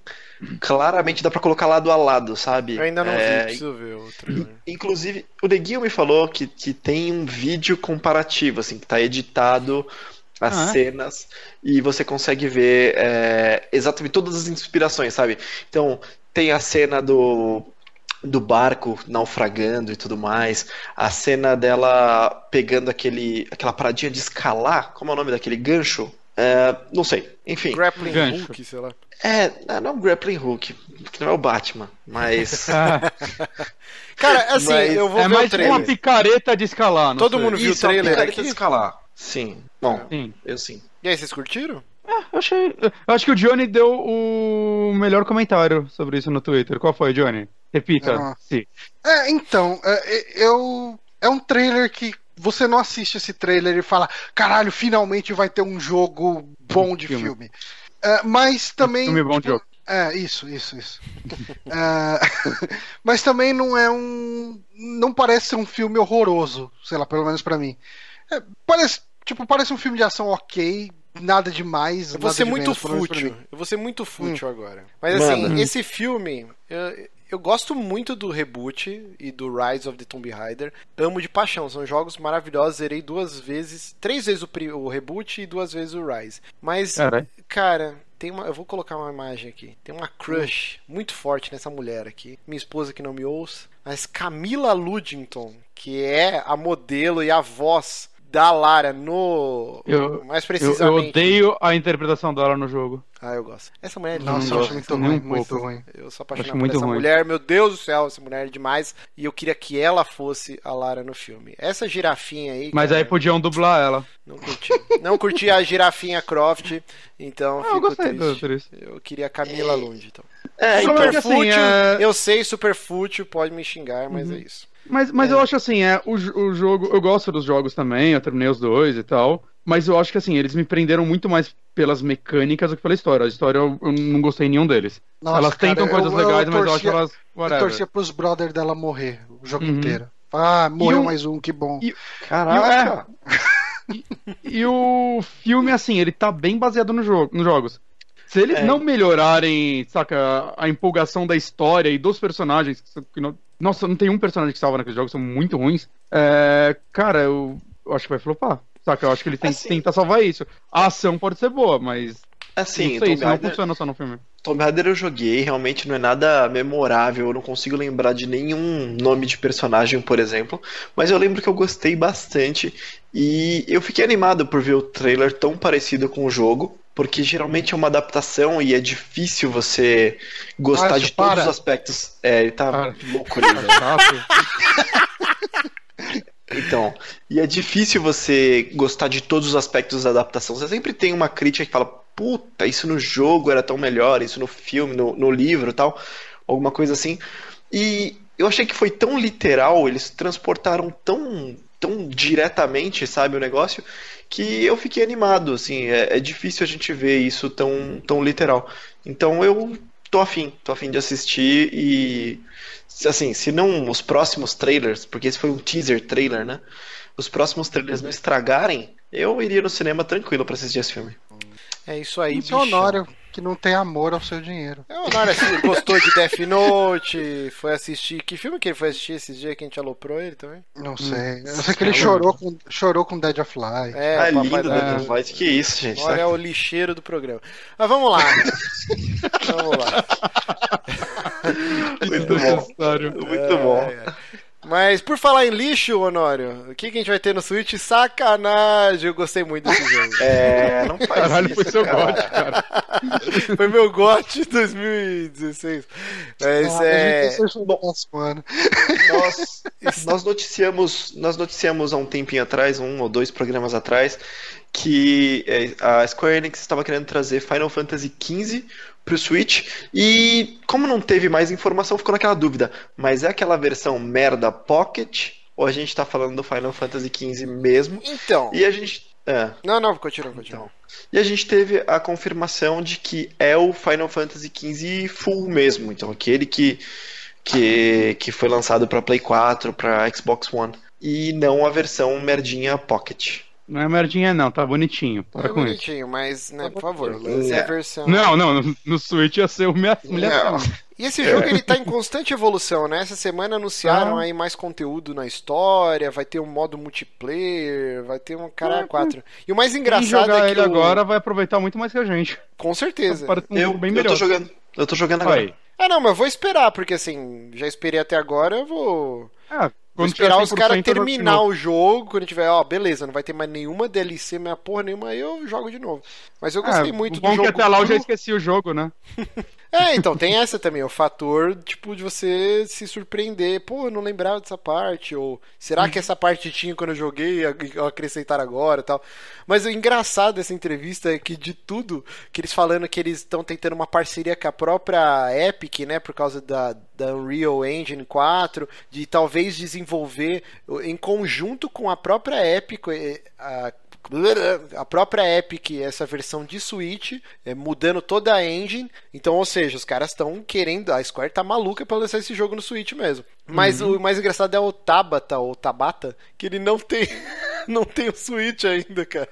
claramente dá pra colocar lado a lado, sabe? Eu ainda não É, vi, preciso ver o trailer. Inclusive, o Neguinho me falou que, que tem um vídeo comparativo, assim, que tá editado as Ah, é? cenas e você consegue ver é, exatamente todas as inspirações, sabe? Então, tem a cena do, do barco naufragando e tudo mais, a cena dela pegando aquele, aquela paradinha de escalar, como é o nome daquele gancho? É, não sei, enfim. Grappling Gancho. Hook, sei lá. É, não é um grappling hook, que não é o Batman, mas. (laughs) Ah, Cara, assim, Mas eu vou é ver mais o trailer. uma picareta de escalar. não Todo sei. mundo viu o Isso, é uma trailer picareta aqui? de escalar. Sim. Bom, Sim. eu sim. E aí, vocês curtiram? Eu achei. Eu acho que o Johnny deu o melhor comentário sobre isso no Twitter. Qual foi, Johnny? Repita. Ah. Sim. É, então, é, eu. É um trailer que você não assiste esse trailer e fala, caralho, finalmente vai ter um jogo bom de Filme. filme. É, mas também. Filme bom de tipo, jogo. É, isso, isso, isso. (laughs) É, (laughs) mas também não é um. Não parece ser um filme horroroso, sei lá, pelo menos pra mim. É, parece, tipo, parece um filme de ação ok, nada demais. Eu vou nada ser de muito menos, fútil. Hum. Eu vou ser muito fútil agora. Mas assim, Manda. esse filme. Eu, eu gosto muito do reboot e do Rise of the Tomb Raider. Amo de paixão. São jogos maravilhosos. Zerei duas vezes. Três vezes o, o reboot e duas vezes o Rise. Mas, Caralho. cara, tem uma. Eu vou colocar uma imagem aqui. Tem uma crush muito forte nessa mulher aqui. Minha esposa que não me ouça. Mas Camila Ludington, que é a modelo e a voz da Lara no. Eu- mais Eu, precisamente. eu odeio a interpretação dela no jogo. Ah, eu gosto. Essa mulher é linda. Nossa, não eu acho muito nem ruim, um muito pouco. ruim. Eu sou Acho apaixonado por muito essa ruim. mulher. Meu Deus do céu, essa mulher é demais. E eu queria que ela fosse a Lara no filme. Essa girafinha aí. Mas cara, aí podiam dublar ela. Não curti. Não curti a girafinha Croft. Então Ah, eu fico gostei triste. triste. Eu queria a Camila Lund. Então. É, então, é que assim, fútil. é- Eu sei, super fútil. Pode me xingar, mas é isso. Mas, mas eu acho assim, é, o, o jogo. Eu gosto dos jogos também, eu terminei os dois e tal. Mas eu acho que assim, eles me prenderam muito mais pelas mecânicas do que pela história. A história eu, eu não gostei nenhum deles. Nossa, elas tentam cara, coisas eu- eu legais, mas eu acho torcia- elas. Eu Whatever. torcia pros brothers dela morrer o jogo Uhum. inteiro. Ah, morreu mais um, que bom. e- caraca. (laughs) E o filme, assim, ele tá bem baseado no jogo, nos jogos. Se eles É. não melhorarem, saca, a empolgação da história e dos personagens, que não- nossa, não tem um personagem que salva naqueles jogos, são muito ruins. É, cara, eu, eu acho que vai flopar. Saca, eu acho que ele tem Assim- que tentar salvar isso. A ação pode ser boa, mas Assim, não sei, isso não Raider, funciona só no filme. Tomb Raider eu joguei, realmente não é nada memorável, eu não consigo lembrar de nenhum nome de personagem, por exemplo, mas eu lembro que eu gostei bastante e eu fiquei animado por ver o trailer tão parecido com o jogo, porque geralmente é uma adaptação e é difícil você gostar de todos para. os aspectos. É, ele tá Para. louco ali. (laughs) Então, e é difícil você gostar de todos os aspectos da adaptação. Você sempre tem uma crítica que fala, puta, isso no jogo era tão melhor, isso no filme, no, no livro tal, alguma coisa assim. E eu achei que foi tão literal, eles transportaram tão, tão diretamente, sabe, o negócio, que eu fiquei animado, assim, é, é difícil a gente ver isso tão, tão literal. Então eu tô afim, tô afim de assistir e assim, se não os próximos trailers, porque esse foi um teaser trailer, né? Os próximos trailers não estragarem, eu iria no cinema tranquilo pra assistir esse filme. É isso aí, bichão. Honório que não tem amor ao seu dinheiro. É, o Honório assim, gostou de Death Note, foi assistir. Que filme que ele foi assistir esses dias que a gente aloprou ele também? Não sei. Eu sei que ele chorou com, chorou com Dead of Light. É, ah, lindo, da- né? Mas que isso, gente. Olha tá? o lixeiro do programa. Mas vamos lá. (laughs) vamos lá. Muito bom. Desnecessário. Muito bom. É, é. Mas por falar em lixo, Honório, o que, que a gente vai ter no Switch? Sacanagem! Eu gostei muito desse (laughs) jogo. É, não faz Caralho, isso, foi seu cara. gote, cara. (laughs) Foi meu GOT 2016. Mas Ah, é. a gente tem que próximo ano. Nós, (laughs) nós noticiamos, nós noticiamos há um tempinho atrás, um ou dois programas atrás, que é, a Square Enix estava querendo trazer Final Fantasy XV pro Switch e como não teve mais informação, ficou naquela dúvida, mas é aquela versão merda Pocket ou a gente tá falando do Final Fantasy XV mesmo? Então. E a gente é, Não, não, continua, continua. então. E a gente teve a confirmação de que é o Final Fantasy XV full mesmo, então aquele que que, que foi lançado para Play 4, para Xbox One, e não a versão merdinha Pocket. Não é merdinha, não, tá bonitinho. Para Tá com isso. bonitinho, mas, né, por favor, lance a É. versão. Não, não, no, no Switch ia ser humilha- humilhação. E esse jogo ele tá em constante evolução, né? Essa semana anunciaram Ah. aí mais conteúdo na história, vai ter um modo multiplayer, vai ter um cara Ah, 4. E o mais Quem engraçado jogar é que ele o- agora vai aproveitar muito mais que a gente. com certeza. Um Eu, bem eu melhor. tô jogando. Eu tô jogando agora. Aí. Ah, não, mas eu vou esperar, porque assim, já esperei até agora, eu vou Ah, quando esperar os caras 100% eu jogo de terminar o jogo, quando tiver, ó, beleza, não vai ter mais nenhuma DLC, minha porra nenhuma, aí eu jogo de novo. Mas eu gostei Ah, muito bom do é jogo. que até lá eu já esqueci o jogo, né? (laughs) É, então, tem essa também, o fator, tipo, de você se surpreender. Pô, eu não lembrava dessa parte, ou será que essa parte tinha quando eu joguei, e acrescentar agora e tal. Mas o engraçado dessa entrevista é que de tudo, que eles falando que eles estão tentando uma parceria com a própria Epic, né, por causa da, da Unreal Engine 4, de talvez desenvolver em conjunto com a própria Epic, eh, a a própria Epic, essa versão de Switch, é, mudando toda a engine. Então, ou seja, os caras estão querendo. A Square tá maluca pra lançar esse jogo no Switch mesmo. Mas o mais engraçado é o Tabata, ou Tabata, que ele não tem. (laughs) (laughs) Não tem o Switch ainda, cara.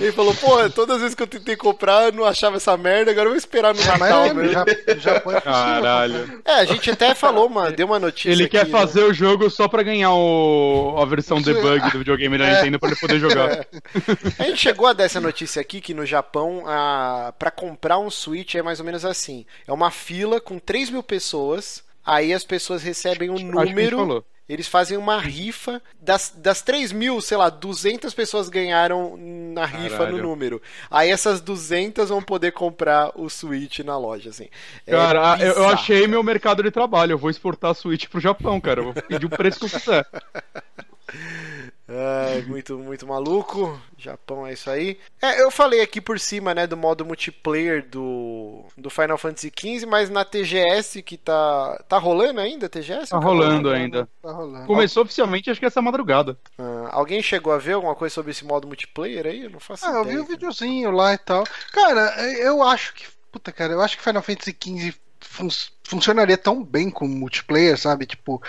Ele falou, pô, todas as vezes que eu tentei comprar, eu não achava essa merda, agora eu vou esperar no Natal já, já põe Caralho. É, a gente até falou, mano, deu uma notícia. Ele quer aqui, né? fazer o jogo só pra ganhar o... a versão debug do videogame da Nintendo pra ele poder jogar. (laughs) A gente chegou a dar essa notícia aqui que no Japão, a... para comprar um Switch é mais ou menos assim: é uma fila com 3 mil pessoas, aí as pessoas recebem um Acho que a gente número. Eles fazem uma rifa. Das, das 3 mil, sei lá, 200 pessoas ganharam na rifa Caralho. no número. Aí essas 200 vão poder comprar o Switch na loja, assim. É Cara, eu, eu bizarro, achei cara. meu mercado de trabalho. Eu vou exportar a Switch pro Japão, cara. Eu vou pedir o preço que eu quiser. (laughs) Ai, muito, muito maluco. Japão é isso aí. É, eu falei aqui por cima, né, do modo multiplayer do, do Final Fantasy XV, mas na TGS que tá. Tá rolando ainda TGS? Tá rolando ainda. Tá rolando. Começou oficialmente, acho que essa madrugada. Ah, alguém chegou a ver alguma coisa sobre esse modo multiplayer aí? Eu não faço Ah, eu ideia. vi o videozinho lá e tal. Cara, eu acho que. Puta, cara, eu acho que Final Fantasy XV fun- funcionaria tão bem com multiplayer, sabe? Tipo.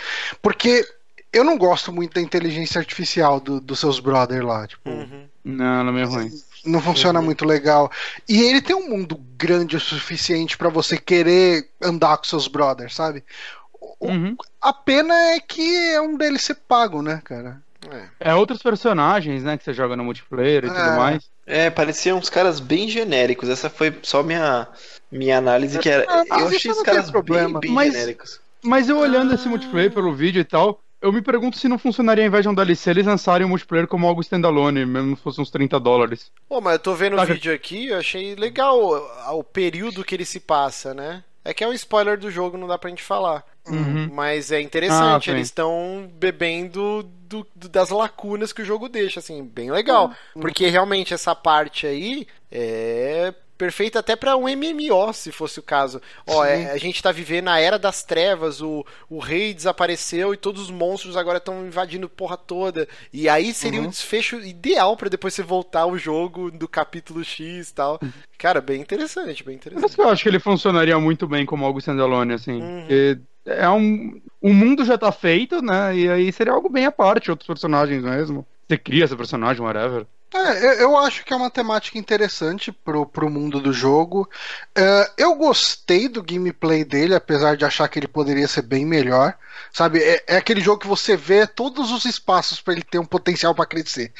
Porque eu não gosto muito da inteligência artificial do- dos seus brother lá. Tipo, Uhum. Não, não é meio ruim. não funciona muito legal. E ele tem um mundo grande o suficiente pra você querer andar com seus brothers, sabe? O- Uhum. A pena é que é um DLC pago, né, cara? É. É outros personagens, né, que você joga no multiplayer e É. tudo mais. É, pareciam uns caras bem genéricos. Essa foi só minha, minha análise, que era. Ah, eu achei tem caras problema. bem, bem Mas- genéricos. Mas eu olhando esse multiplayer pelo vídeo e tal, eu me pergunto se não funcionaria ao invés de um DLC eles lançarem o multiplayer como algo standalone, mesmo se fosse uns 30 dólares. Pô, mas eu tô vendo o Saca- vídeo aqui, eu achei legal o, o período que ele se passa, né? É que é um spoiler do jogo, não dá pra gente falar. Uhum. Mas é interessante, Ah, eles estão bebendo do- do- das lacunas que o jogo deixa, assim, bem legal. Porque realmente essa parte aí é perfeita até pra um MMO, se fosse o caso. Ó, é- a gente tá vivendo na era das trevas, o, o rei desapareceu e todos os monstros agora estão invadindo porra toda. E aí seria Uhum. um desfecho ideal pra depois você voltar ao jogo do capítulo X e tal. Cara, bem interessante, bem interessante. eu acho que ele funcionaria muito bem como algo standalone, assim. Uhum. É um. O mundo já tá feito, né? E aí seria algo bem à parte, outros personagens mesmo. Você cria esse personagem, whatever. É, eu, acho que é uma temática interessante pro, pro mundo do jogo. É, eu gostei do gameplay dele, apesar de achar que ele poderia ser bem melhor. Sabe, é, é aquele jogo que você vê todos os espaços para ele ter um potencial para crescer.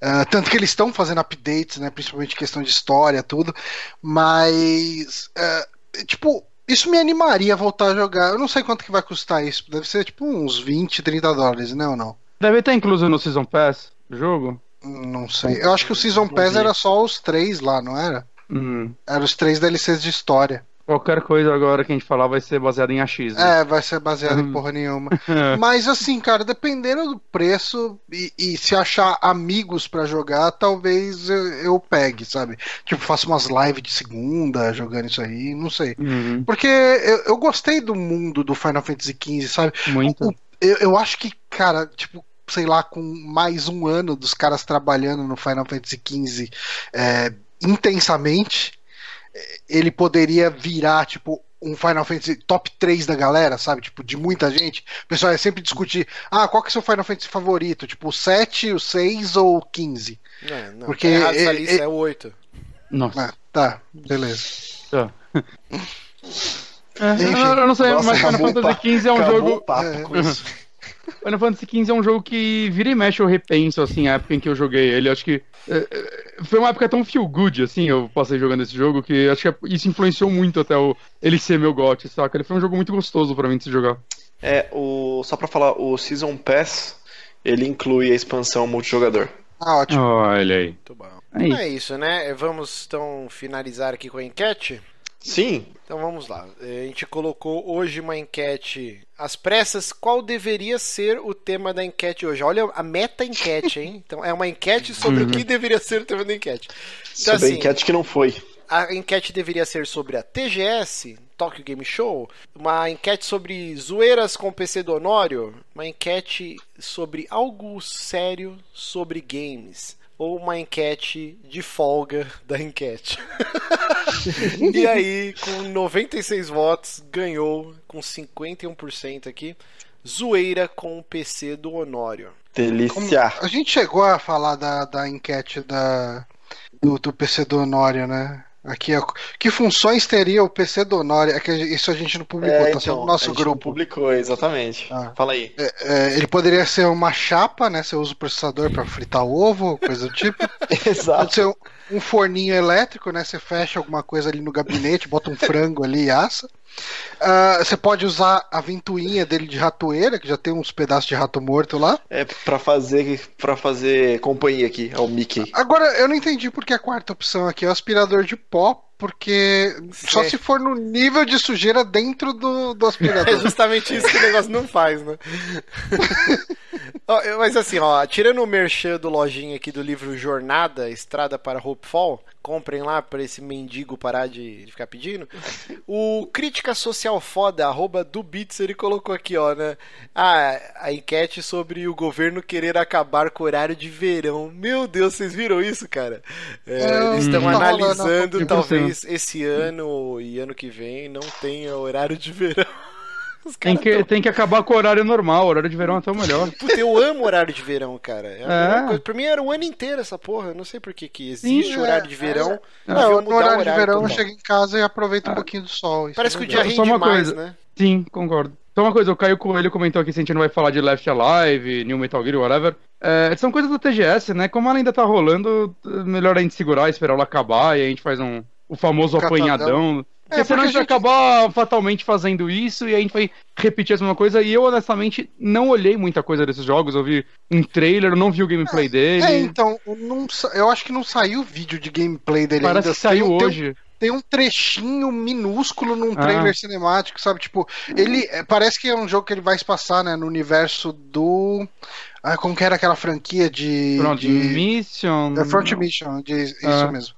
É, tanto que eles estão fazendo updates, né, principalmente questão de história, tudo. Mas, é, tipo, isso me animaria a voltar a jogar. Eu não sei quanto que vai custar isso. Deve ser tipo uns 20, 30 dólares, né ou não? Deve estar incluso no Season Pass jogo. Não sei. Eu acho que o Season Pass era só os três lá, não era? Hum. Eram os três DLCs de história. Qualquer coisa agora que a gente falar vai ser baseado em achismo. É, vai ser baseado em (laughs) porra nenhuma. (laughs) Mas assim, cara, dependendo do preço e, e se achar amigos pra jogar, talvez eu, eu pegue, sabe? Tipo, faço umas lives de segunda jogando isso aí, não sei. Uhum. Porque eu, eu gostei do mundo do Final Fantasy XV, sabe? Muito. O- Eu, eu acho que, cara, tipo, sei lá, com mais um ano dos caras trabalhando no Final Fantasy XV é, intensamente, é, ele poderia virar, tipo, um Final Fantasy top 3 da galera, sabe? Tipo, de muita gente. O pessoal é sempre discutir, ah, qual que é o seu Final Fantasy favorito? Tipo, o 7, o 6 ou o 15? Não, não, Porque tá é- lista, é- é o 8. Nossa. Ah, tá, beleza. Tá. É, (laughs) Enfim. eu não sei, Nossa, mas Final Fantasy XV é um jogo. o papo É. com (laughs) isso. Final Fantasy XV é um jogo que vira e mexe eu repenso, assim, a época em que eu joguei ele. Acho que é, é, foi uma época tão feel good, assim, eu passei jogando esse jogo, que acho que isso influenciou muito até o, ele ser meu gote, saca? Ele foi um jogo muito gostoso pra mim de se jogar. É, o, só pra falar, o Season Pass, ele inclui a expansão multijogador. Ah, ótimo. Olha aí. Muito bom. Aí. É isso, né? Vamos então finalizar aqui com a enquete. Sim, Então vamos lá. A gente colocou hoje uma enquete às pressas. Qual deveria ser o tema da enquete hoje? Olha a meta enquete, hein? Então é uma enquete sobre o que (laughs) deveria ser o tema da enquete. Então, sobre a assim, enquete que não foi. a enquete deveria ser sobre a TGS, Tokyo Game Show, uma enquete sobre zoeiras com o PC do Honório, uma enquete sobre algo sério sobre games, ou uma enquete de folga da enquete. (laughs) e aí, com 96 votos, ganhou com 51% aqui, zoeira com o PC do Honório. Delícia. A gente chegou a falar da, da enquete da, do, do PC do Honório, né? Aqui, ó. que funções teria o PC do Honório? É que isso a gente não publicou, É, tá então, no nosso a gente não grupo. publicou, exatamente. Ah. Fala aí. É, ele poderia ser uma chapa, né? Você usa o processador para fritar ovo, coisa do tipo. (laughs) Pode Exato. ser um, um forninho elétrico, né? Você fecha alguma coisa ali no gabinete, bota um frango ali e assa. Ah, você pode usar a ventoinha dele de ratoeira, que já tem uns pedaços de rato morto lá. É pra fazer, pra fazer companhia aqui, ao Mickey. Agora, eu não entendi porque a quarta opção aqui é o aspirador de pó, porque só Sim. se for no nível de sujeira dentro do, do (laughs) É aspirador. justamente isso que o negócio não faz, né? (laughs) Mas assim, ó, tirando o merchan do lojinha aqui do livro Jornada, Estrada para Hopefall, comprem lá para esse mendigo parar de, de ficar pedindo. O Crítica Social Foda, arroba do ele colocou aqui, ó, né? Ah, a enquete sobre o governo querer acabar com o horário de verão. Meu Deus, vocês viram isso, cara? É, É, eles estão tá rolando analisando, talvez esse ano e ano que vem não tenha horário de verão. Os Tem que, tão- tem que acabar com o horário normal, o horário de verão é até o melhor. (laughs) Puta, eu amo horário de verão, cara. É a É. coisa. Pra mim era o ano inteiro essa porra. Eu não sei por que que existe Sim, horário é, de verão. é. Não, no mudar o horário de verão eu chego em casa e aproveito um pouquinho do sol. isso Parece é que o dia verdade. Só rende uma mais, coisa. né? Sim, concordo. Só uma coisa, o Caio Coelho comentou aqui se a gente não vai falar de Left Alive, New Metal Gear, whatever. é, são coisas da TGS, né? Como ela ainda tá rolando, melhor a gente segurar, esperar ela acabar e a gente faz um o famoso Catadão. apanhadão. É, Porque senão a gente vai acabar fatalmente fazendo isso e a gente vai repetir a mesma coisa. E eu, honestamente, não olhei muita coisa desses jogos. Eu vi um trailer, não vi o gameplay dele. É, então, não eu acho que não saiu vídeo de gameplay dele Parece ainda. que saiu Tem um- tem hoje. tem um trechinho minúsculo num Ah. trailer cinemático, sabe? Tipo, ele é, parece que é um jogo que ele vai se passar, né, no universo do ah, como que era aquela franquia de, Front de Mission. é Front Mission, de, isso Ah. mesmo.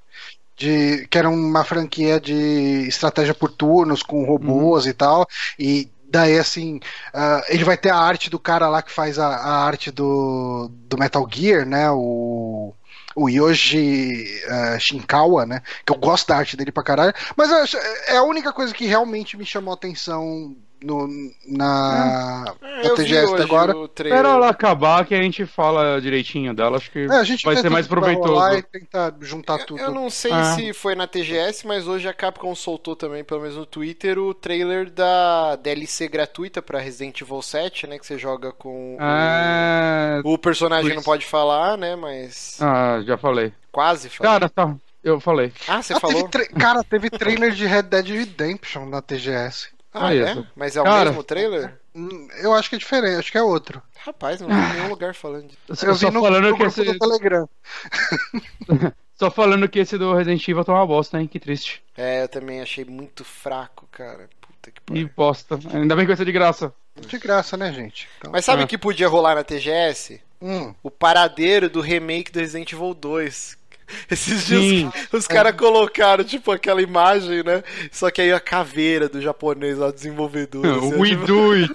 De que era uma franquia de estratégia por turnos com robôs e tal, e daí assim, ah, ele vai ter a arte do cara lá que faz a, a arte do, do Metal Gear, né? O o Yoji eh, Shinkawa, né? Que eu gosto da arte dele pra caralho. Mas é a única coisa que realmente me chamou a atenção no, na, É, na eu TGS agora. o trailer. Espera ela acabar que a gente fala direitinho dela. Acho que É, a gente vai ser mais proveitoso. rolar E tentar juntar tudo. Eu não sei Ah. se foi na TGS, mas hoje a Capcom soltou também, pelo menos no Twitter, o trailer da DLC gratuita pra Resident Evil 7, né? Que você joga com. o- É... O personagem Pois. não pode falar, né? Mas. Ah, já falei. Quase falou. Cara, tá. Eu falei. Ah, você Ah, teve falou? tra- Cara, teve trailer de Red Dead Redemption na TGS. Ah, Ah, é? Mas é o Cara. mesmo trailer? Hum, Eu acho que é diferente, acho que é outro. Rapaz, não vi nenhum lugar falando disso. Só, Eu vi só no, falando no que esse, do Telegram. (laughs) só falando que esse do Resident Evil tá uma bosta, hein? Que triste. É, eu também achei muito fraco, cara. Puta que E pariu. bosta. Ainda bem que vai ser de graça. De graça, né, gente? Então, Mas sabe o Ah. que podia rolar na TGS? hum, O paradeiro do remake do Resident Evil 2. (laughs) Esses dias Sim. os caras colocaram, tipo, aquela imagem, né? Só que aí a caveira do japonês lá, desenvolvedor. assim, We tipo, do it.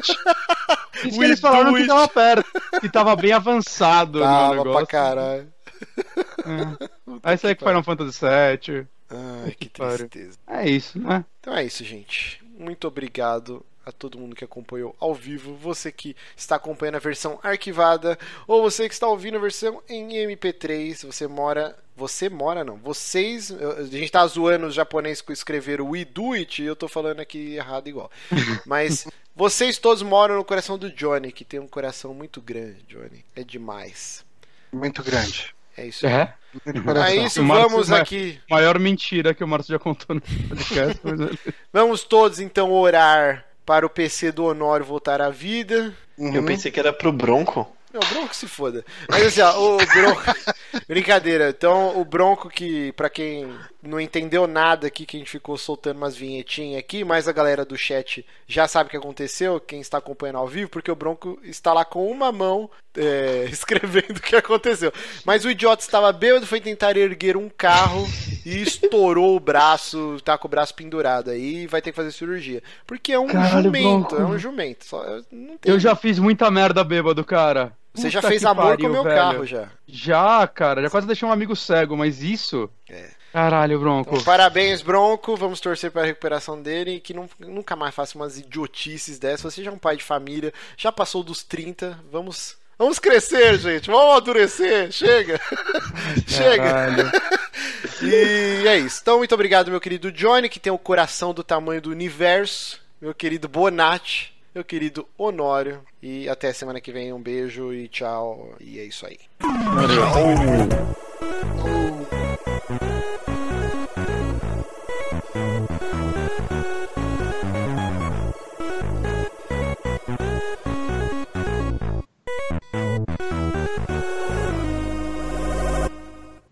Isso que We eles falaram que tava perto. Que tava bem avançado no Tava negócio. pra caralho. É. (laughs) Aí sai com Final Fantasy VII. Ai, que tristeza. É isso, né? Então é isso, gente. Muito obrigado a todo mundo que acompanhou ao vivo, você que está acompanhando a versão arquivada ou você que está ouvindo a versão em MP3, você mora, você mora não, vocês, a gente tá zoando os japoneses que escreveram We Do It e eu tô falando aqui errado igual. (laughs) Mas vocês todos moram no coração do Johnny, que tem um coração muito grande, Johnny. É demais. muito grande. É isso. aí. É. Muito É isso, Marcos vamos vai- aqui. Maior mentira que o Márcio já contou no podcast. mas é- (laughs) Vamos todos então orar para o PC do Honório voltar à vida. Uhum. Eu pensei que era pro Bronco. Não, o Bronco se foda. Mas assim, ó, o Bronco. (laughs) Brincadeira. Então, o Bronco, que, pra quem não entendeu nada aqui, que a gente ficou soltando umas vinhetinhas aqui, mas a galera do chat já sabe o que aconteceu, quem está acompanhando ao vivo, porque o Bronco está lá com uma mão é, (laughs) escrevendo o que aconteceu. Mas o idiota estava bêbado, foi tentar erguer um carro e estourou o braço, tá com o braço pendurado aí e vai ter que fazer cirurgia. Porque é um Caralho, jumento, Bronco. é um jumento. Só, Eu já fiz muita merda bêbado, cara. você já Puta fez que amor pariu, com o meu velho. carro já. Já, cara. Já quase deixei um amigo cego, mas isso. É. Caralho, Bronco. Então, parabéns, Bronco. Vamos torcer para a recuperação dele e que não- nunca mais faça umas idiotices dessas. Você já é um pai de família, já passou dos 30. Vamos, vamos crescer, gente. Vamos amadurecer. Chega. (laughs) Chega. (laughs) E é isso. Então, muito obrigado, meu querido Johnny, que tem o coração do tamanho do universo. Meu querido Bonatti. Meu querido Honório. E até semana que vem. Um beijo e tchau. E é isso aí.